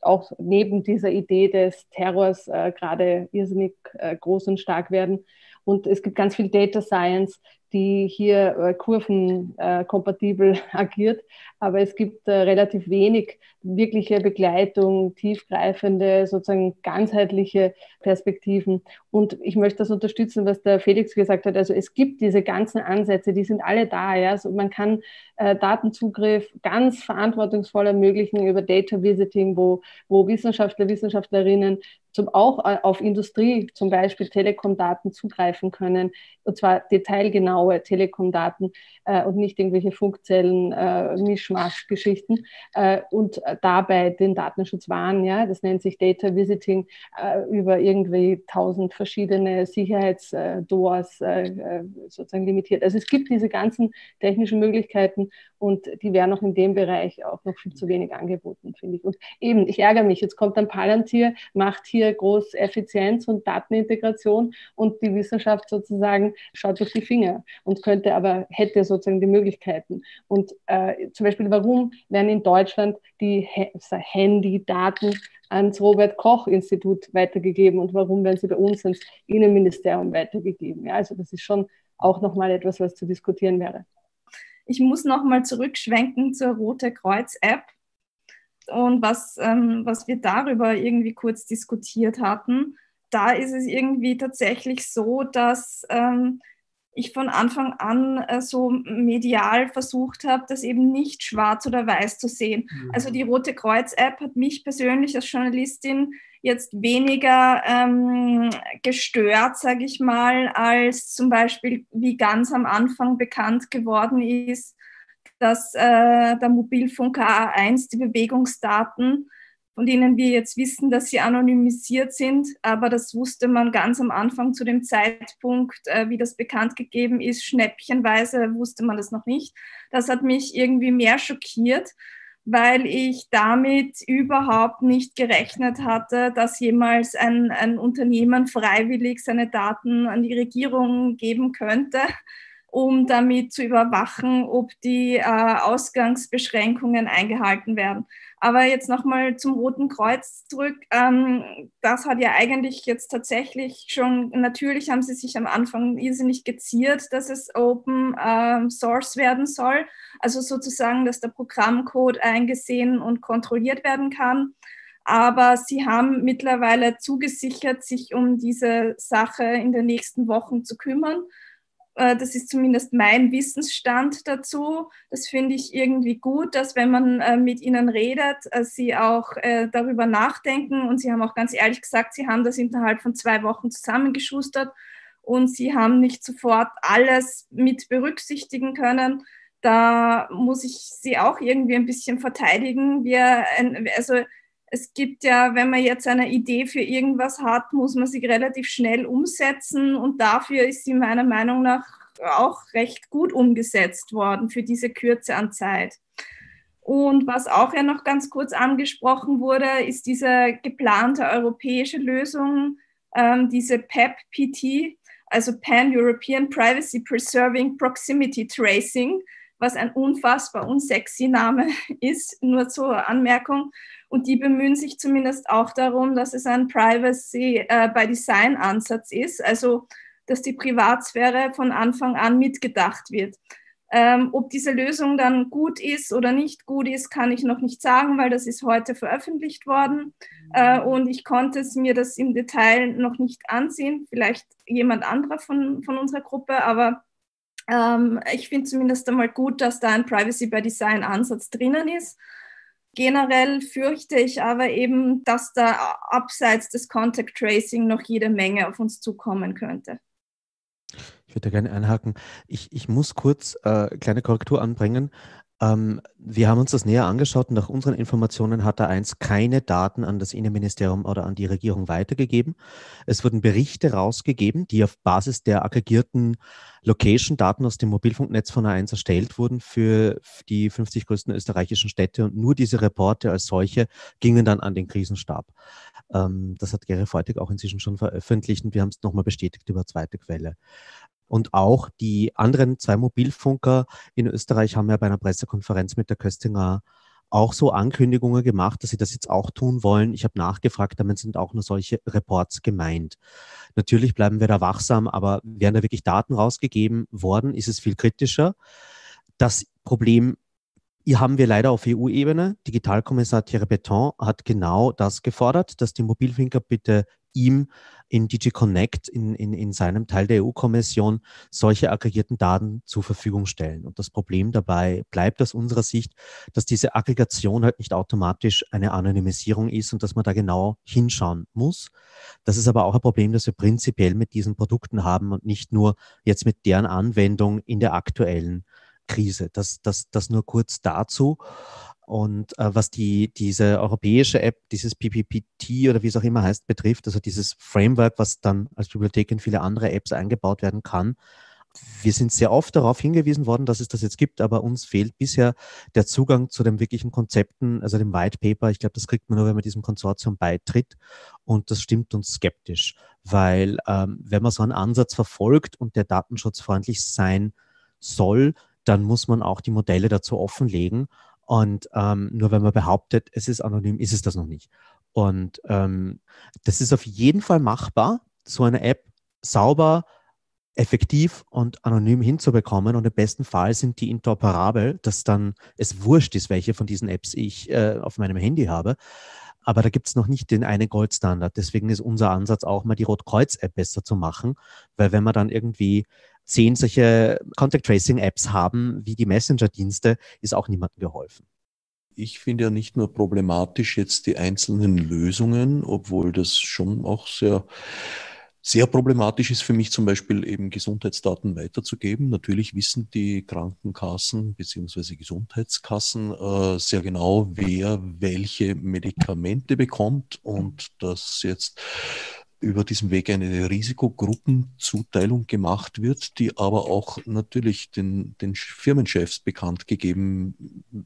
auch neben dieser Idee des Terrors gerade irrsinnig groß und stark werden. Und es gibt ganz viel Data Science, die hier äh, kurvenkompatibel äh, agiert. Aber es gibt äh, relativ wenig wirkliche Begleitung, tiefgreifende, sozusagen ganzheitliche Perspektiven. Und ich möchte das unterstützen, was der Felix gesagt hat. Also es gibt diese ganzen Ansätze, die sind alle da. Ja? Also man kann äh, Datenzugriff ganz verantwortungsvoll ermöglichen über Data Visiting, wo, wo Wissenschaftler, Wissenschaftlerinnen zum, auch äh, auf Industrie, zum Beispiel Telekom-Daten zugreifen können, und zwar detailgenau genaue Telekom-Daten äh, und nicht irgendwelche Funkzellen, äh, Mischmasch-Geschichten äh, und dabei den Datenschutz wahren. Ja? Das nennt sich Data Visiting äh, über irgendwie tausend verschiedene Sicherheitsdoors äh, äh, sozusagen limitiert. Also es gibt diese ganzen technischen Möglichkeiten und die werden auch in dem Bereich auch noch viel zu wenig angeboten, finde ich. Und eben, ich ärgere mich, jetzt kommt ein Palantir, macht hier groß Effizienz und Datenintegration und die Wissenschaft sozusagen schaut durch die Finger und könnte aber, hätte sozusagen die Möglichkeiten. Und äh, zum Beispiel, warum werden in Deutschland die Handy-Daten ans Robert Koch Institut weitergegeben und warum werden sie bei uns ins Innenministerium weitergegeben? Ja, also das ist schon auch nochmal etwas, was zu diskutieren wäre. Ich muss nochmal zurückschwenken zur Rote Kreuz App und was, ähm, was wir darüber irgendwie kurz diskutiert hatten. Da ist es irgendwie tatsächlich so, dass ähm, ich von Anfang an äh, so medial versucht habe, das eben nicht schwarz oder weiß zu sehen. Mhm. Also die Rote Kreuz App hat mich persönlich als Journalistin jetzt weniger ähm, gestört, sage ich mal, als zum Beispiel, wie ganz am Anfang bekannt geworden ist, dass äh, der Mobilfunker A1 die Bewegungsdaten, von denen wir jetzt wissen, dass sie anonymisiert sind, aber das wusste man ganz am Anfang zu dem Zeitpunkt, äh, wie das bekannt gegeben ist, schnäppchenweise wusste man das noch nicht. Das hat mich irgendwie mehr schockiert weil ich damit überhaupt nicht gerechnet hatte, dass jemals ein, ein Unternehmen freiwillig seine Daten an die Regierung geben könnte, um damit zu überwachen, ob die äh, Ausgangsbeschränkungen eingehalten werden. Aber jetzt nochmal zum Roten Kreuz zurück. Ähm, das hat ja eigentlich jetzt tatsächlich schon, natürlich haben sie sich am Anfang irrsinnig geziert, dass es Open ähm, Source werden soll. Also sozusagen, dass der Programmcode eingesehen und kontrolliert werden kann. Aber sie haben mittlerweile zugesichert, sich um diese Sache in den nächsten Wochen zu kümmern. Äh, das ist zumindest mein Wissensstand dazu. Das finde ich irgendwie gut, dass wenn man äh, mit ihnen redet, äh, sie auch darüber nachdenken. Und sie haben auch ganz ehrlich gesagt, sie haben das innerhalb von zwei Wochen zusammengeschustert und sie haben nicht sofort alles mit berücksichtigen können. Da muss ich sie auch irgendwie ein bisschen verteidigen. Wir, also es gibt ja, wenn man jetzt eine Idee für irgendwas hat, muss man sie relativ schnell umsetzen und dafür ist sie meiner Meinung nach auch recht gut umgesetzt worden für diese Kürze an Zeit. Und was auch ja noch ganz kurz angesprochen wurde, ist diese geplante europäische Lösung, ähm, diese PEP-PT, also Pan-European Privacy Preserving Proximity Tracing, was ein unfassbar unsexy Name ist, nur zur Anmerkung. Und die bemühen sich zumindest auch darum, dass es ein Privacy äh, ist, also dass die Privatsphäre von Anfang an mitgedacht wird. Ähm, ob diese Lösung dann gut ist oder nicht gut ist, kann ich noch nicht sagen, weil das ist heute veröffentlicht worden äh, und ich konnte es mir das im Detail noch nicht ansehen. Vielleicht jemand anderer von, von unserer Gruppe, aber ähm, ich finde zumindest einmal gut, dass da ein Privacy by Design Ansatz drinnen ist. Generell fürchte ich aber eben, dass da abseits des Contact Tracing noch jede Menge auf uns zukommen könnte. Ich würde gerne einhaken. Ich, ich muss kurz äh, kleine Korrektur anbringen. Ähm, wir haben uns das näher angeschaut und nach unseren Informationen hat A1 keine Daten an das Innenministerium oder an die Regierung weitergegeben. Es wurden Berichte rausgegeben, die auf Basis der aggregierten Location-Daten aus dem Mobilfunknetz von A1 erstellt wurden für die 50 größten österreichischen Städte und nur diese Reporte als solche gingen dann an den Krisenstab. Ähm, das hat Gary Feutig auch inzwischen schon veröffentlicht und wir haben es nochmal bestätigt über zweite Quelle. Und auch die anderen zwei Mobilfunker in Österreich haben ja bei einer Pressekonferenz mit der Köstinger auch so Ankündigungen gemacht, dass sie das jetzt auch tun wollen. Ich habe nachgefragt, damit sind auch nur solche Reports gemeint. Natürlich bleiben wir da wachsam, aber werden da wirklich Daten rausgegeben worden, ist es viel kritischer. Das Problem hier haben wir leider auf EU-Ebene. Digitalkommissar Thierry Beton hat genau das gefordert, dass die Mobilfunker bitte ihm in DigiConnect, in, in, in seinem Teil der EU-Kommission, solche aggregierten Daten zur Verfügung stellen. Und das Problem dabei bleibt aus unserer Sicht, dass diese Aggregation halt nicht automatisch eine Anonymisierung ist und dass man da genau hinschauen muss. Das ist aber auch ein Problem, das wir prinzipiell mit diesen Produkten haben und nicht nur jetzt mit deren Anwendung in der aktuellen Krise. Das, das, das nur kurz dazu. Und äh, was die, diese europäische App, dieses PPPT oder wie es auch immer heißt, betrifft, also dieses Framework, was dann als Bibliothek in viele andere Apps eingebaut werden kann, wir sind sehr oft darauf hingewiesen worden, dass es das jetzt gibt, aber uns fehlt bisher der Zugang zu den wirklichen Konzepten, also dem White Paper. Ich glaube, das kriegt man nur, wenn man diesem Konsortium beitritt. Und das stimmt uns skeptisch, weil ähm, wenn man so einen Ansatz verfolgt und der datenschutzfreundlich sein soll, dann muss man auch die Modelle dazu offenlegen. Und ähm, nur wenn man behauptet, es ist anonym, ist es das noch nicht. Und ähm, das ist auf jeden Fall machbar, so eine App sauber, effektiv und anonym hinzubekommen. Und im besten Fall sind die interoperabel, dass dann es wurscht ist, welche von diesen Apps ich äh, auf meinem Handy habe. Aber da gibt es noch nicht den einen Goldstandard. Deswegen ist unser Ansatz auch mal die Rotkreuz-App besser zu machen, weil wenn man dann irgendwie zehn solche Contact Tracing Apps haben wie die Messenger-Dienste, ist auch niemandem geholfen. Ich finde ja nicht nur problematisch jetzt die einzelnen Lösungen, obwohl das schon auch sehr sehr problematisch ist für mich zum Beispiel eben Gesundheitsdaten weiterzugeben. Natürlich wissen die Krankenkassen beziehungsweise Gesundheitskassen äh, sehr genau, wer welche Medikamente bekommt und dass jetzt über diesen Weg eine Risikogruppenzuteilung gemacht wird, die aber auch natürlich den, den Firmenchefs bekannt gegeben,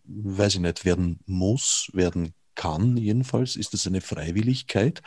weiß ich nicht, werden muss, werden kann jedenfalls, ist das eine Freiwilligkeit,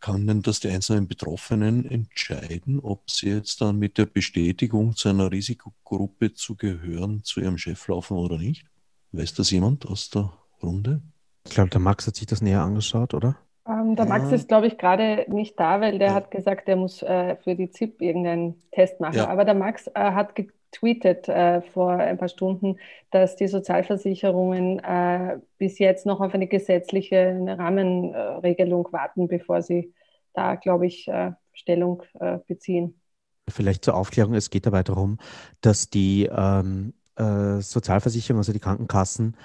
kann denn das die einzelnen Betroffenen entscheiden, ob sie jetzt dann mit der Bestätigung zu einer Risikogruppe zu gehören, zu ihrem Chef laufen oder nicht? Weiß das jemand aus der Runde? Ich glaube, der Max hat sich das näher angeschaut, oder? Ähm, der Max ist, glaube ich, gerade nicht da, weil der ja. hat gesagt, er muss äh, für die ZIP irgendeinen Test machen. Ja. Aber der Max äh, hat getweetet äh, vor ein paar Stunden, dass die Sozialversicherungen äh, bis jetzt noch auf eine gesetzliche Rahmenregelung warten, bevor sie da, glaube ich, äh, Stellung äh, beziehen. Vielleicht zur Aufklärung, es geht dabei darum, dass die ähm, Sozialversicherung, also die Krankenkassen,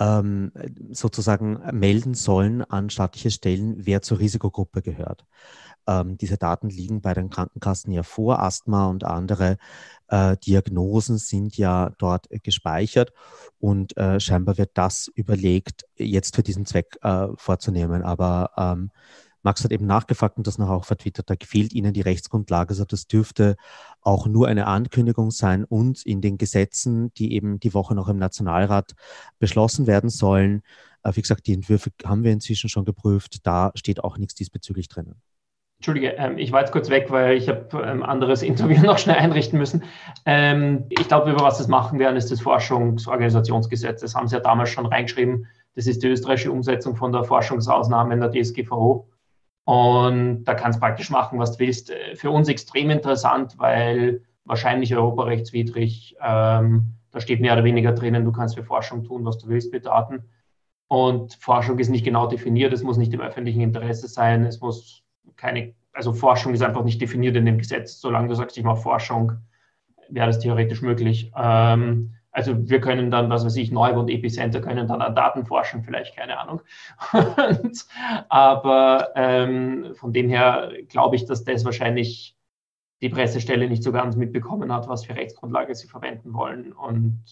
ähm, sozusagen melden sollen an staatliche Stellen, wer zur Risikogruppe gehört. Ähm, diese Daten liegen bei den Krankenkassen ja vor. Asthma und andere äh, Diagnosen sind ja dort gespeichert und äh, scheinbar wird das überlegt, jetzt für diesen Zweck äh, vorzunehmen. Aber ähm, Max hat eben nachgefragt und das noch auch vertwittert, da fehlt Ihnen die Rechtsgrundlage. Also das dürfte auch nur eine Ankündigung sein und in den Gesetzen, die eben die Woche noch im Nationalrat beschlossen werden sollen. Äh, wie gesagt, die Entwürfe haben wir inzwischen schon geprüft. Da steht auch nichts diesbezüglich drinnen. Entschuldige, ähm, ich war jetzt kurz weg, weil ich habe ein ähm, anderes Interview noch schnell einrichten müssen. Ähm, ich glaube, über was das machen werden, ist das Forschungsorganisationsgesetz. Das haben Sie ja damals schon reingeschrieben. Das ist die österreichische Umsetzung von der Forschungsausnahme in der DSGVO. Und da kannst praktisch machen, was du willst. Äh, für uns extrem interessant, weil wahrscheinlich europarechtswidrig, ähm, da steht mehr oder weniger drinnen, du kannst für Forschung tun, was du willst mit Daten. Und Forschung ist nicht genau definiert, es muss nicht im öffentlichen Interesse sein, es muss keine, also Forschung ist einfach nicht definiert in dem Gesetz. Solange du sagst, ich mache Forschung, wäre das theoretisch möglich. Ähm, also wir können dann, was weiß ich, Neubund Epicenter können dann an Daten forschen, vielleicht, keine Ahnung. Und, aber ähm, von dem her glaube ich, dass das wahrscheinlich die Pressestelle nicht so ganz mitbekommen hat, was für Rechtsgrundlage sie verwenden wollen. Und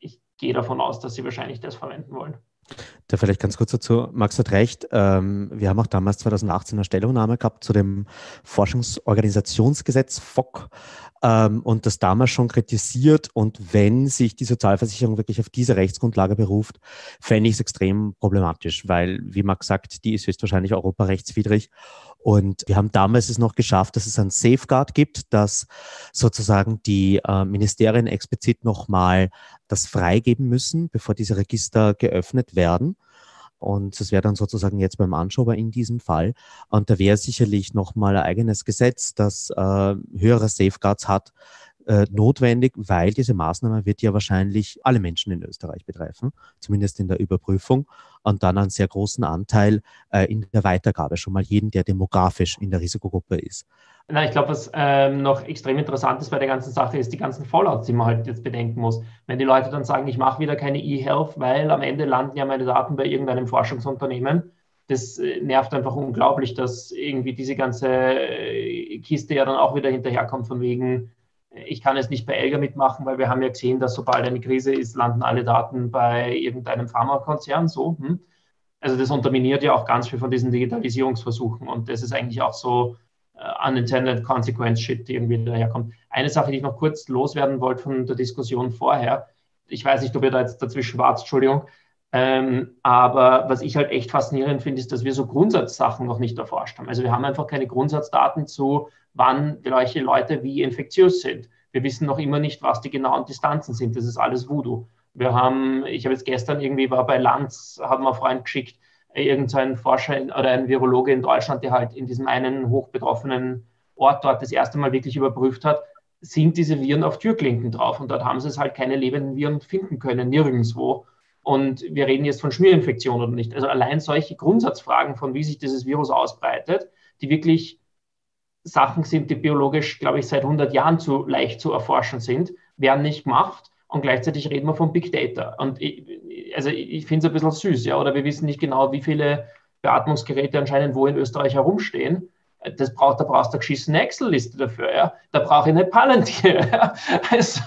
ich gehe davon aus, dass sie wahrscheinlich das verwenden wollen. Da vielleicht ganz kurz dazu. Max hat recht. Ähm, wir haben auch damals 2018 eine Stellungnahme gehabt zu dem Forschungsorganisationsgesetz FOC ähm, und das damals schon kritisiert. Und wenn sich die Sozialversicherung wirklich auf diese Rechtsgrundlage beruft, fände ich es extrem problematisch, weil, wie Max sagt, die ist höchstwahrscheinlich europarechtswidrig. Und wir haben damals es noch geschafft, dass es ein Safeguard gibt, dass sozusagen die äh, Ministerien explizit nochmal das freigeben müssen, bevor diese Register geöffnet werden. Und das wäre dann sozusagen jetzt beim Anschober in diesem Fall. Und da wäre sicherlich nochmal ein eigenes Gesetz, das äh, höhere Safeguards hat, äh, notwendig, weil diese Maßnahme wird ja wahrscheinlich alle Menschen in Österreich betreffen, zumindest in der Überprüfung und dann einen sehr großen Anteil äh, in der Weitergabe, schon mal jeden, der demografisch in der Risikogruppe ist. Na, ich glaube, was ähm, noch extrem interessant ist bei der ganzen Sache, ist die ganzen Fallouts, die man halt jetzt bedenken muss. Wenn die Leute dann sagen, ich mache wieder keine E-Health, weil am Ende landen ja meine Daten bei irgendeinem Forschungsunternehmen. Das äh, nervt einfach unglaublich, dass irgendwie diese ganze äh, Kiste ja dann auch wieder hinterherkommt von wegen, ich kann es nicht bei Elga mitmachen, weil wir haben ja gesehen, dass sobald eine Krise ist, landen alle Daten bei irgendeinem Pharmakonzern. So, hm. Also das unterminiert ja auch ganz viel von diesen Digitalisierungsversuchen und das ist eigentlich auch so uh, unintended consequence shit, die irgendwie daherkommt. Eine Sache, die ich noch kurz loswerden wollte von der Diskussion vorher, ich weiß nicht, ob ihr da jetzt dazwischen wart, Entschuldigung, ähm, aber was ich halt echt faszinierend finde, ist, dass wir so Grundsatzsachen noch nicht erforscht haben. Also wir haben einfach keine Grundsatzdaten zu, wann welche Leute wie infektiös sind. Wir wissen noch immer nicht, was die genauen Distanzen sind. Das ist alles Voodoo. Wir haben, ich habe jetzt gestern irgendwie war bei Lanz, haben wir Freund geschickt, irgendein Forscher oder ein Virologe in Deutschland, der halt in diesem einen hochbetroffenen Ort dort das erste Mal wirklich überprüft hat, sind diese Viren auf Türklinken drauf. Und dort haben sie es halt keine lebenden Viren finden können, nirgendwo. Und wir reden jetzt von Schmierinfektion oder nicht. Also allein solche Grundsatzfragen von, wie sich dieses Virus ausbreitet, die wirklich Sachen sind, die biologisch, glaube ich, seit 100 Jahren zu leicht zu erforschen sind, werden nicht gemacht. Und gleichzeitig reden wir von Big Data. Und ich, also ich finde es ein bisschen süß, ja, oder wir wissen nicht genau, wie viele Beatmungsgeräte anscheinend wo in Österreich herumstehen. Das braucht, da brauchst du eine geschissene Excel-Liste dafür, ja. Da brauche ich eine Palantir. Ja? Also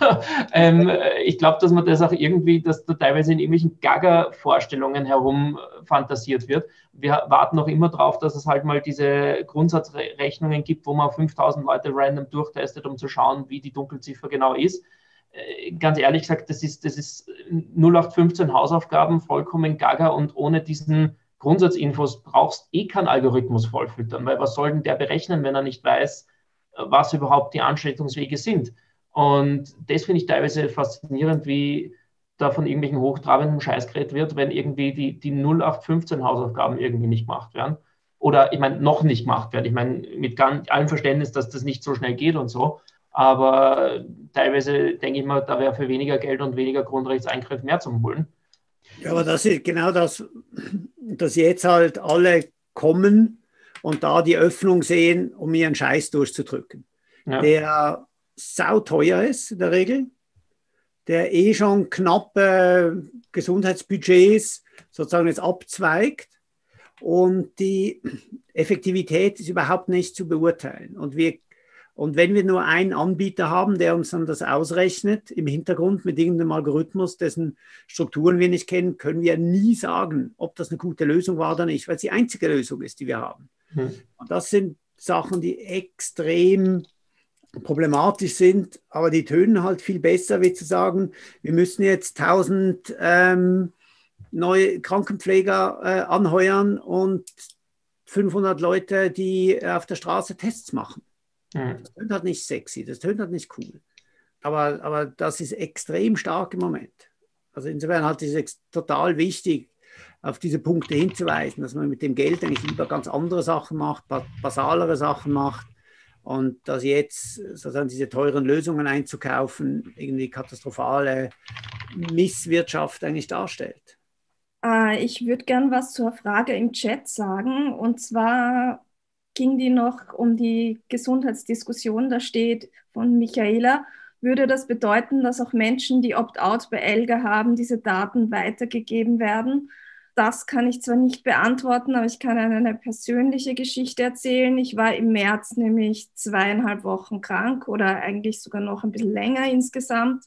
ähm, ich glaube, dass man das auch irgendwie, dass da teilweise in irgendwelchen Gaga-Vorstellungen herum fantasiert wird. Wir warten noch immer darauf, dass es halt mal diese Grundsatzrechnungen gibt, wo man 5000 Leute random durchtestet, um zu schauen, wie die Dunkelziffer genau ist. Äh, ganz ehrlich gesagt, das ist, das ist 0815 Hausaufgaben, vollkommen gaga und ohne diesen Grundsatzinfos brauchst eh keinen Algorithmus vollfüttern, weil was soll denn der berechnen, wenn er nicht weiß, was überhaupt die Anschaltungswege sind? Und das finde ich teilweise faszinierend, wie da von irgendwelchen hochtrabenden Scheiß geredet wird, wenn irgendwie die, die 0815 Hausaufgaben irgendwie nicht gemacht werden. Oder ich meine, noch nicht gemacht werden. Ich meine, mit ganz, allem Verständnis, dass das nicht so schnell geht und so. Aber teilweise denke ich mal, da wäre für weniger Geld und weniger Grundrechtseingriff mehr zum Holen. Ja, aber das ist genau das, dass jetzt halt alle kommen und da die Öffnung sehen, um ihren Scheiß durchzudrücken. Ja. Der sauteuer ist in der Regel, der eh schon knappe Gesundheitsbudgets sozusagen jetzt abzweigt und die Effektivität ist überhaupt nicht zu beurteilen. Und wir und wenn wir nur einen Anbieter haben, der uns dann das ausrechnet im Hintergrund mit irgendeinem Algorithmus, dessen Strukturen wir nicht kennen, können wir nie sagen, ob das eine gute Lösung war oder nicht, weil es die einzige Lösung ist, die wir haben. Hm. Und das sind Sachen, die extrem problematisch sind, aber die tönen halt viel besser, wie zu sagen, wir müssen jetzt 1000 ähm, neue Krankenpfleger äh, anheuern und 500 Leute, die auf der Straße Tests machen. Mhm. Das tönt halt nicht sexy, das tönt halt nicht cool. Aber, aber das ist extrem stark im Moment. Also insofern halt ist es total wichtig, auf diese Punkte hinzuweisen, dass man mit dem Geld eigentlich lieber ganz andere Sachen macht, basalere Sachen macht und dass jetzt sozusagen diese teuren Lösungen einzukaufen irgendwie katastrophale Misswirtschaft eigentlich darstellt. Äh, ich würde gern was zur Frage im Chat sagen und zwar ging die noch um die Gesundheitsdiskussion. Da steht von Michaela, würde das bedeuten, dass auch Menschen, die Opt-out bei ELGA haben, diese Daten weitergegeben werden? Das kann ich zwar nicht beantworten, aber ich kann eine persönliche Geschichte erzählen. Ich war im März nämlich zweieinhalb Wochen krank oder eigentlich sogar noch ein bisschen länger insgesamt.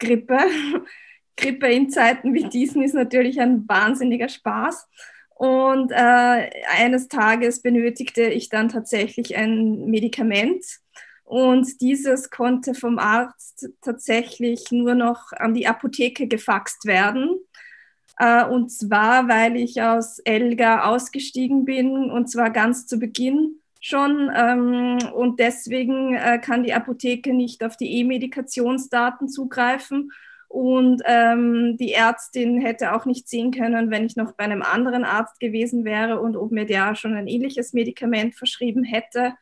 Grippe. Grippe in Zeiten wie diesen ist natürlich ein wahnsinniger Spaß. Und äh, eines Tages benötigte ich dann tatsächlich ein Medikament. Und dieses konnte vom Arzt tatsächlich nur noch an die Apotheke gefaxt werden. Äh, und zwar, weil ich aus Elga ausgestiegen bin, und zwar ganz zu Beginn schon. Ähm, und deswegen äh, kann die Apotheke nicht auf die E-Medikationsdaten zugreifen. Und ähm, die Ärztin hätte auch nicht sehen können, wenn ich noch bei einem anderen Arzt gewesen wäre und ob mir der schon ein ähnliches Medikament verschrieben hätte.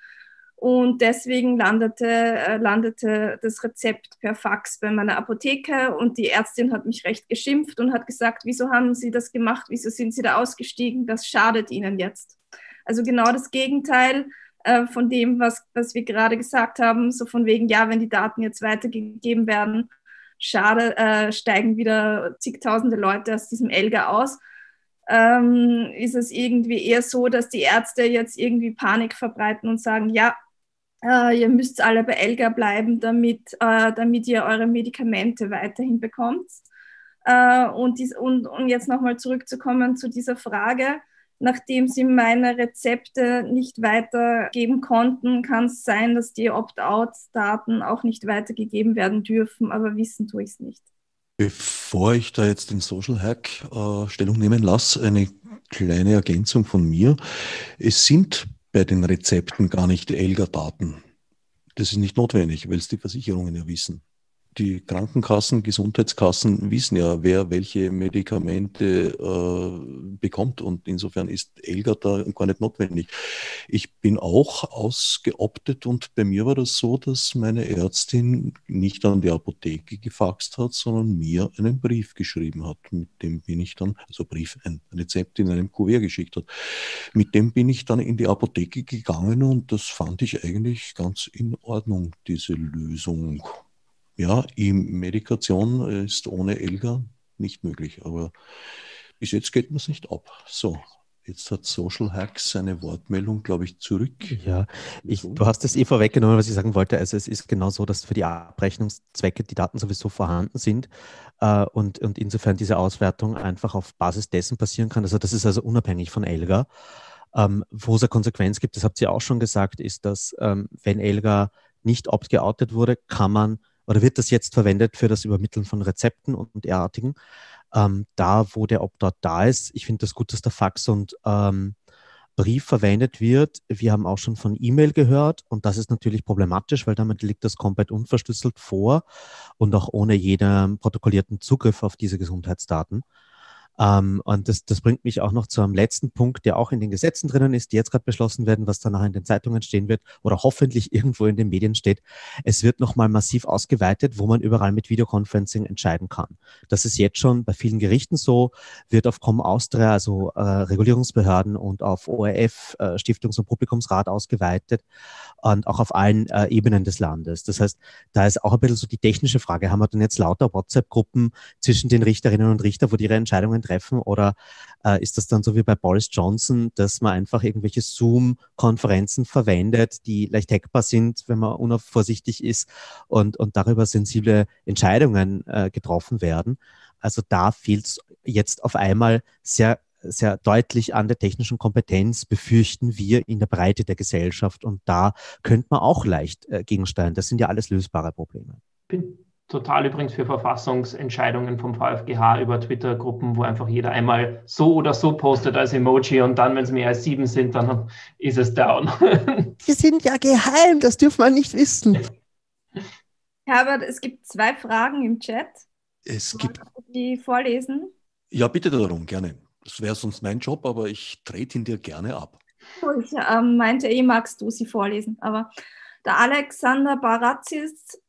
Und deswegen landete, äh, landete das Rezept per Fax bei meiner Apotheke und die Ärztin hat mich recht geschimpft und hat gesagt, wieso haben Sie das gemacht, wieso sind Sie da ausgestiegen, das schadet Ihnen jetzt. Also genau das Gegenteil äh, von dem, was, was wir gerade gesagt haben, so von wegen, ja, wenn die Daten jetzt weitergegeben werden, schade, äh, steigen wieder zigtausende Leute aus diesem Elga aus. Ähm, ist es irgendwie eher so, dass die Ärzte jetzt irgendwie Panik verbreiten und sagen, ja, äh, ihr müsst alle bei Elga bleiben, damit, äh, damit ihr eure Medikamente weiterhin bekommt. Äh, und, dies, und, und jetzt nochmal zurückzukommen zu dieser Frage, nachdem sie meine Rezepte nicht weitergeben konnten, kann es sein, dass die Opt-out-Daten auch nicht weitergegeben werden dürfen, aber wissen tue ich es nicht. Bevor ich da jetzt den Social Hack äh, Stellung nehmen lasse, eine kleine Ergänzung von mir. Es sind bei den Rezepten gar nicht Elga-Daten. Das ist nicht notwendig, weil es die Versicherungen ja wissen die Krankenkassen, Gesundheitskassen wissen ja, wer welche Medikamente äh, bekommt. Und insofern ist Elga da gar nicht notwendig. Ich bin auch ausgeoptet und bei mir war das so, dass meine Ärztin nicht an die Apotheke gefaxt hat, sondern mir einen Brief geschrieben hat. Mit dem bin ich dann, also Brief, ein Rezept in einem Kuvert geschickt hat. Mit dem bin ich dann in die Apotheke gegangen und das fand ich eigentlich ganz in Ordnung, diese Lösung. Ja, E-Medikation ist ohne Elga nicht möglich, aber bis jetzt geht man es nicht ab. So, Jetzt hat Social Hacks seine Wortmeldung, glaube ich, zurück. Ja, ich, du hast es eh vorweggenommen, was ich sagen wollte. Also es ist genau so, dass für die Abrechnungszwecke die Daten sowieso vorhanden sind äh, und, und insofern diese Auswertung einfach auf Basis dessen passieren kann. Also das ist also unabhängig von Elga. Ähm, wo es eine Konsequenz gibt, das habt ihr auch schon gesagt, ist, dass ähm, wenn Elga nicht opt-geoutet wurde, kann man oder wird das jetzt verwendet für das Übermitteln von Rezepten und derartigen. Ähm, da, wo der Opt-out da ist, ich finde das gut, dass der Fax und ähm, Brief verwendet wird. Wir haben auch schon von E-Mail gehört und das ist natürlich problematisch, weil damit liegt das komplett unverschlüsselt vor und auch ohne jeden protokollierten Zugriff auf diese Gesundheitsdaten. Ähm, und das, das bringt mich auch noch zu einem letzten Punkt, der auch in den Gesetzen drinnen ist, die jetzt gerade beschlossen werden, was danach in den Zeitungen stehen wird oder hoffentlich irgendwo in den Medien steht. Es wird nochmal massiv ausgeweitet, wo man überall mit Videoconferencing entscheiden kann. Das ist jetzt schon bei vielen Gerichten so, wird auf Com Austria, also äh, Regulierungsbehörden und auf ORF, äh, Stiftungs- und Publikumsrat ausgeweitet und auch auf allen äh, Ebenen des Landes. Das heißt, da ist auch ein bisschen so die technische Frage, haben wir denn jetzt lauter WhatsApp-Gruppen zwischen den Richterinnen und Richtern, wo die ihre Entscheidungen treffen? Oder äh, ist das dann so wie bei Boris Johnson, dass man einfach irgendwelche Zoom-Konferenzen verwendet, die leicht hackbar sind, wenn man unvorsichtig ist und, und darüber sensible Entscheidungen äh, getroffen werden? Also da fehlt es jetzt auf einmal sehr sehr deutlich an der technischen Kompetenz befürchten wir in der Breite der Gesellschaft. Und da könnte man auch leicht äh, gegensteuern. Das sind ja alles lösbare Probleme. Bin total übrigens für Verfassungsentscheidungen vom VfGH über Twitter-Gruppen, wo einfach jeder einmal so oder so postet als Emoji und dann, wenn es mehr als sieben sind, dann ist es down. Die sind ja geheim, das dürfen wir nicht wissen. Herbert, es gibt zwei Fragen im Chat. Es gibt. Die vorlesen? Ja, bitte darum, gerne. Das wäre sonst mein Job, aber ich trete ihn dir gerne ab. Ich ähm, meinte eh, magst du sie vorlesen. Aber der Alexander Baratzis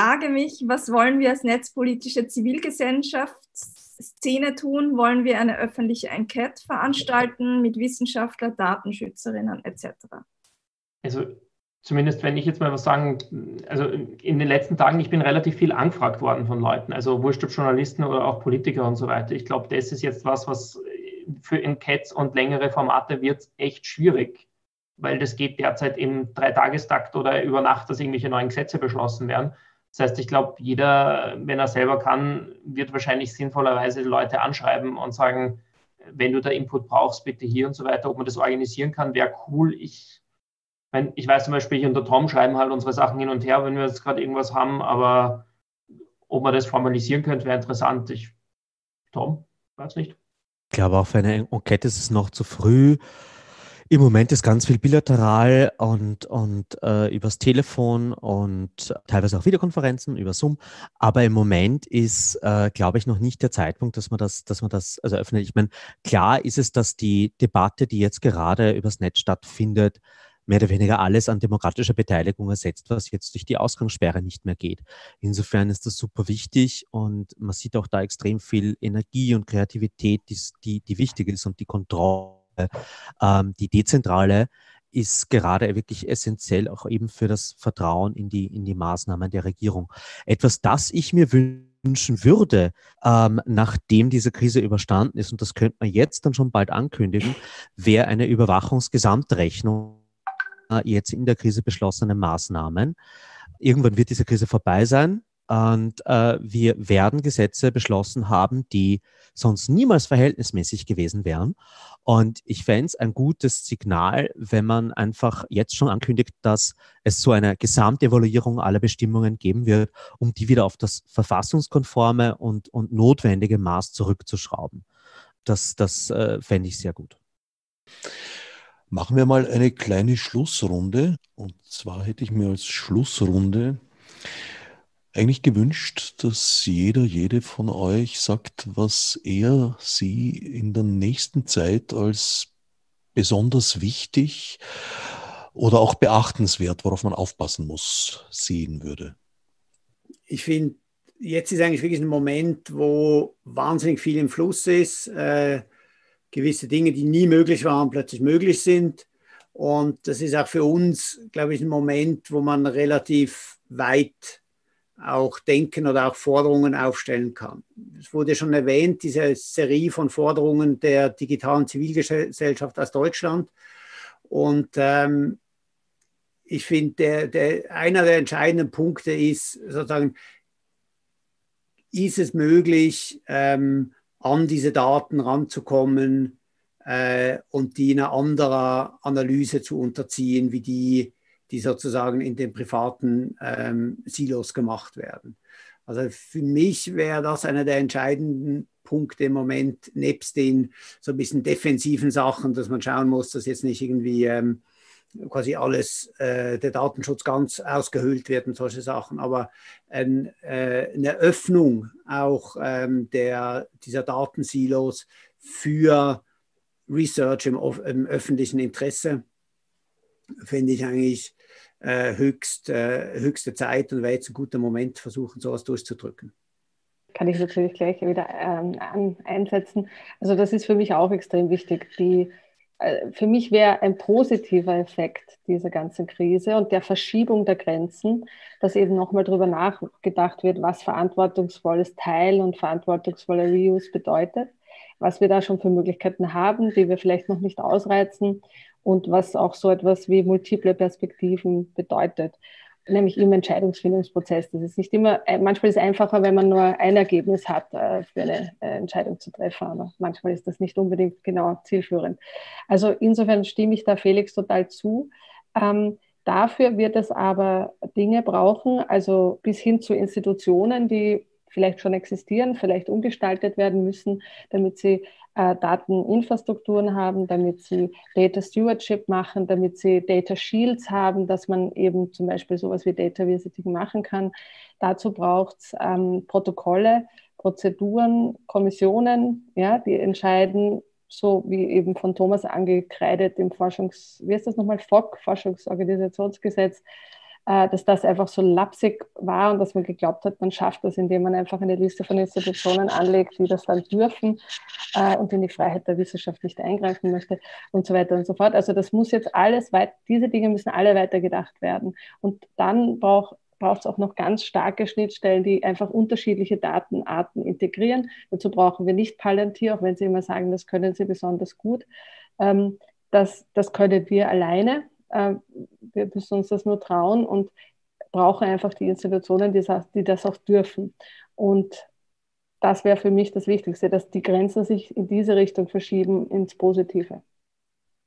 frage mich, was wollen wir als netzpolitische Zivilgesellschaftsszene tun? Wollen wir eine öffentliche Enquete veranstalten mit Wissenschaftlern, Datenschützerinnen etc.? Also zumindest wenn ich jetzt mal was sagen, also in den letzten Tagen, ich bin relativ viel angefragt worden von Leuten, also wurscht ob Journalisten oder auch Politiker und so weiter. Ich glaube, das ist jetzt was, was für Enquetes und längere Formate wird echt schwierig, weil das geht derzeit im Dreitagestakt oder über Nacht, dass irgendwelche neuen Gesetze beschlossen werden. Das heißt, ich glaube, jeder, wenn er selber kann, wird wahrscheinlich sinnvollerweise Leute anschreiben und sagen, wenn du da Input brauchst, bitte hier und so weiter, ob man das organisieren kann, wäre cool. Ich, mein, ich weiß zum Beispiel, ich und der Tom schreiben halt unsere Sachen hin und her, wenn wir jetzt gerade irgendwas haben, aber ob man das formalisieren könnte, wäre interessant. Ich, Tom, weiß nicht. Ich glaube, auch für eine Enquete ist es noch zu früh. Im Moment ist ganz viel bilateral und, und äh, übers Telefon und teilweise auch Videokonferenzen über Zoom. Aber im Moment ist, äh, glaube ich, noch nicht der Zeitpunkt, dass man das, dass man das also öffnet. Ich meine, klar ist es, dass die Debatte, die jetzt gerade übers Netz stattfindet, mehr oder weniger alles an demokratischer Beteiligung ersetzt, was jetzt durch die Ausgangssperre nicht mehr geht. Insofern ist das super wichtig und man sieht auch da extrem viel Energie und Kreativität, die, die, die wichtig ist und die Kontrolle, ähm, die dezentrale ist gerade wirklich essentiell auch eben für das Vertrauen in die, in die Maßnahmen der Regierung. Etwas, das ich mir wünschen würde, ähm, nachdem diese Krise überstanden ist, und das könnte man jetzt dann schon bald ankündigen, wäre eine Überwachungsgesamtrechnung äh, jetzt in der Krise beschlossene Maßnahmen. Irgendwann wird diese Krise vorbei sein. Und äh, wir werden Gesetze beschlossen haben, die sonst niemals verhältnismäßig gewesen wären. Und ich fände es ein gutes Signal, wenn man einfach jetzt schon ankündigt, dass es so eine Gesamtevaluierung aller Bestimmungen geben wird, um die wieder auf das verfassungskonforme und, und notwendige Maß zurückzuschrauben. Das, das äh, fände ich sehr gut. Machen wir mal eine kleine Schlussrunde. Und zwar hätte ich mir als Schlussrunde eigentlich gewünscht, dass jeder, jede von euch sagt, was er, sie in der nächsten Zeit als besonders wichtig oder auch beachtenswert, worauf man aufpassen muss, sehen würde. Ich finde, jetzt ist eigentlich wirklich ein Moment, wo wahnsinnig viel im Fluss ist. Äh, gewisse Dinge, die nie möglich waren, plötzlich möglich sind. Und das ist auch für uns, glaube ich, ein Moment, wo man relativ weit auch denken oder auch Forderungen aufstellen kann. Es wurde schon erwähnt, diese Serie von Forderungen der digitalen Zivilgesellschaft aus Deutschland. Und ähm, ich finde, der, der, einer der entscheidenden Punkte ist sozusagen, ist es möglich, ähm, an diese Daten ranzukommen äh, und die einer anderen Analyse zu unterziehen, wie die die sozusagen in den privaten ähm, Silos gemacht werden. Also für mich wäre das einer der entscheidenden Punkte im Moment, nebst den so ein bisschen defensiven Sachen, dass man schauen muss, dass jetzt nicht irgendwie ähm, quasi alles, äh, der Datenschutz ganz ausgehöhlt wird und solche Sachen, aber ein, äh, eine Öffnung auch ähm, der, dieser Datensilos für Research im, im öffentlichen Interesse, finde ich eigentlich äh, höchst, äh, höchste Zeit und wäre jetzt ein guter Moment, versuchen, sowas durchzudrücken. Kann ich natürlich gleich wieder ähm, an, einsetzen. Also das ist für mich auch extrem wichtig. Die, äh, für mich wäre ein positiver Effekt dieser ganzen Krise und der Verschiebung der Grenzen, dass eben nochmal darüber nachgedacht wird, was verantwortungsvolles Teilen und verantwortungsvoller Reuse bedeutet, was wir da schon für Möglichkeiten haben, die wir vielleicht noch nicht ausreizen und was auch so etwas wie multiple Perspektiven bedeutet, nämlich im Entscheidungsfindungsprozess. Das ist nicht immer, äh, manchmal ist es einfacher, wenn man nur ein Ergebnis hat, äh, für eine äh, Entscheidung zu treffen, aber manchmal ist das nicht unbedingt genau zielführend. Also insofern stimme ich da Felix total zu. Ähm, dafür wird es aber Dinge brauchen, also bis hin zu Institutionen, die vielleicht schon existieren, vielleicht umgestaltet werden müssen, damit sie äh, Dateninfrastrukturen haben, damit sie Data Stewardship machen, damit sie Data Shields haben, dass man eben zum Beispiel sowas wie Data Visiting machen kann. Dazu braucht es ähm, Protokolle, Prozeduren, Kommissionen, ja, die entscheiden, so wie eben von Thomas angekreidet im Forschungs, wie ist das nochmal, FOC, Forschungsorganisationsgesetz, dass das einfach so lapsig war und dass man geglaubt hat, man schafft das, indem man einfach eine Liste von Institutionen anlegt, die das dann dürfen äh, und in die Freiheit der Wissenschaft nicht eingreifen möchte und so weiter und so fort. Also das muss jetzt alles weit, diese Dinge müssen alle weitergedacht werden. Und dann braucht braucht es auch noch ganz starke Schnittstellen, die einfach unterschiedliche Datenarten integrieren. Dazu brauchen wir nicht Palantir, auch wenn Sie immer sagen, das können Sie besonders gut. Ähm, das, das können wir alleine. Äh, wir müssen uns das nur trauen und brauchen einfach die Institutionen, die, das auch dürfen. Und das wäre für mich das Wichtigste, dass die Grenzen sich in diese Richtung verschieben ins Positive.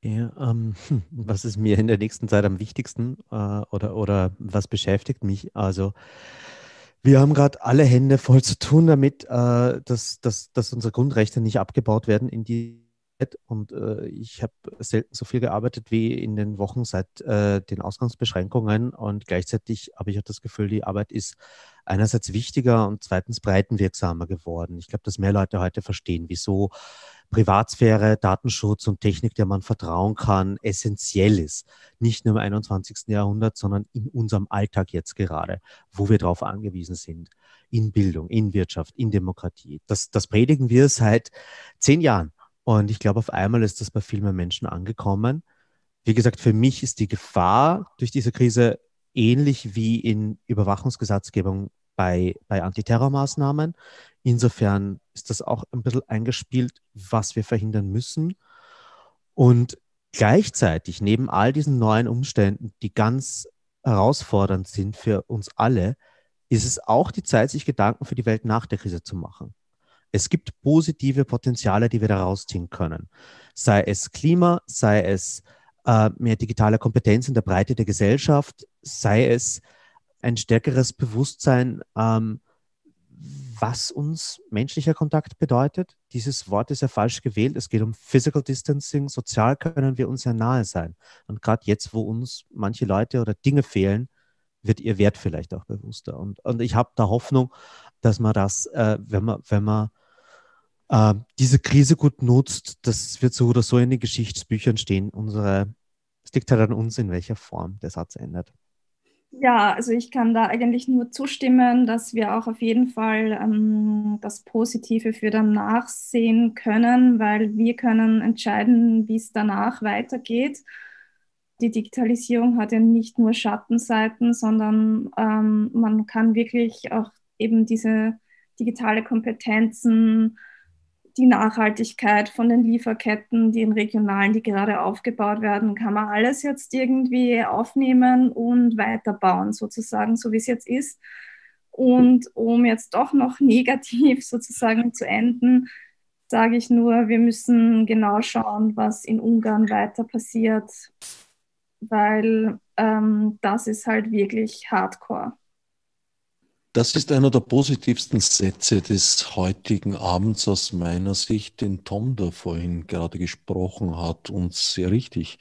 Ja, ähm, was ist mir in der nächsten Zeit am wichtigsten äh, oder, oder was beschäftigt mich? Also wir haben gerade alle Hände voll zu tun damit, äh, dass, dass, dass unsere Grundrechte nicht abgebaut werden in die und äh, ich habe selten so viel gearbeitet wie in den Wochen seit äh, den Ausgangsbeschränkungen und gleichzeitig habe ich auch das Gefühl, die Arbeit ist einerseits wichtiger und zweitens breitenwirksamer geworden. Ich glaube, dass mehr Leute heute verstehen, wieso Privatsphäre, Datenschutz und Technik, der man vertrauen kann, essentiell ist. Nicht nur im 21. Jahrhundert, sondern in unserem Alltag jetzt gerade, wo wir darauf angewiesen sind. In Bildung, in Wirtschaft, in Demokratie. Das, das predigen wir seit zehn Jahren. Und ich glaube, auf einmal ist das bei vielen Menschen angekommen. Wie gesagt, für mich ist die Gefahr durch diese Krise ähnlich wie in Überwachungsgesetzgebung bei, bei Antiterrormaßnahmen. Insofern ist das auch ein bisschen eingespielt, was wir verhindern müssen. Und gleichzeitig, neben all diesen neuen Umständen, die ganz herausfordernd sind für uns alle, ist es auch die Zeit, sich Gedanken für die Welt nach der Krise zu machen. Es gibt positive Potenziale, die wir da rausziehen können. Sei es Klima, sei es äh, mehr digitale Kompetenz in der Breite der Gesellschaft, sei es ein stärkeres Bewusstsein, ähm, was uns menschlicher Kontakt bedeutet. Dieses Wort ist ja falsch gewählt. Es geht um Physical Distancing. Sozial können wir uns ja nahe sein. Und gerade jetzt, wo uns manche Leute oder Dinge fehlen, wird ihr Wert vielleicht auch bewusster. Und, und ich habe da Hoffnung, dass man das, äh, wenn man, wenn man äh, diese Krise gut nutzt, das wird so oder so in den Geschichtsbüchern stehen. Unsere, es liegt halt an uns, in welcher Form der Satz endet. Ja, also ich kann da eigentlich nur zustimmen, dass wir auch auf jeden Fall ähm, das Positive für danach sehen können, weil wir können entscheiden, wie es danach weitergeht. Die Digitalisierung hat ja nicht nur Schattenseiten, sondern ähm, man kann wirklich auch eben diese digitale Kompetenzen die Nachhaltigkeit von den Lieferketten, den regionalen, die gerade aufgebaut werden, kann man alles jetzt irgendwie aufnehmen und weiterbauen, sozusagen, so wie es jetzt ist. Und um jetzt doch noch negativ sozusagen zu enden, sage ich nur, wir müssen genau schauen, was in Ungarn weiter passiert, weil ähm, das ist halt wirklich hardcore. Das ist einer der positivsten Sätze des heutigen Abends aus meiner Sicht, den Tom da vorhin gerade gesprochen hat und sehr richtig.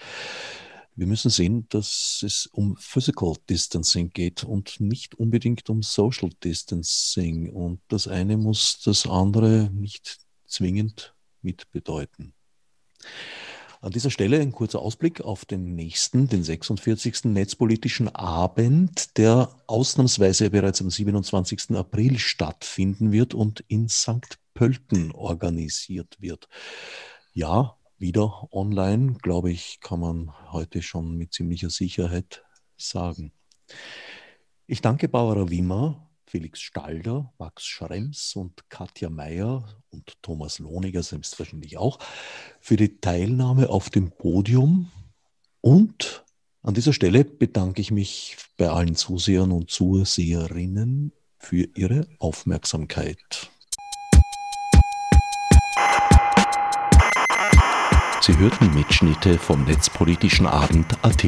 Wir müssen sehen, dass es um Physical Distancing geht und nicht unbedingt um Social Distancing. Und das eine muss das andere nicht zwingend mitbedeuten. An dieser Stelle ein kurzer Ausblick auf den nächsten, den 46. Netzpolitischen Abend, der ausnahmsweise bereits am 27. April stattfinden wird und in St. Pölten organisiert wird. Ja, wieder online, glaube ich, kann man heute schon mit ziemlicher Sicherheit sagen. Ich danke Barbara Wimmer Felix Stalder, Max Schrems und Katja Meyer und Thomas Lohniger selbstverständlich auch für die Teilnahme auf dem Podium. Und an dieser Stelle bedanke ich mich bei allen Zusehern und Zuseherinnen für ihre Aufmerksamkeit. Sie hörten Mitschnitte vom Netzpolitischen Abend AT.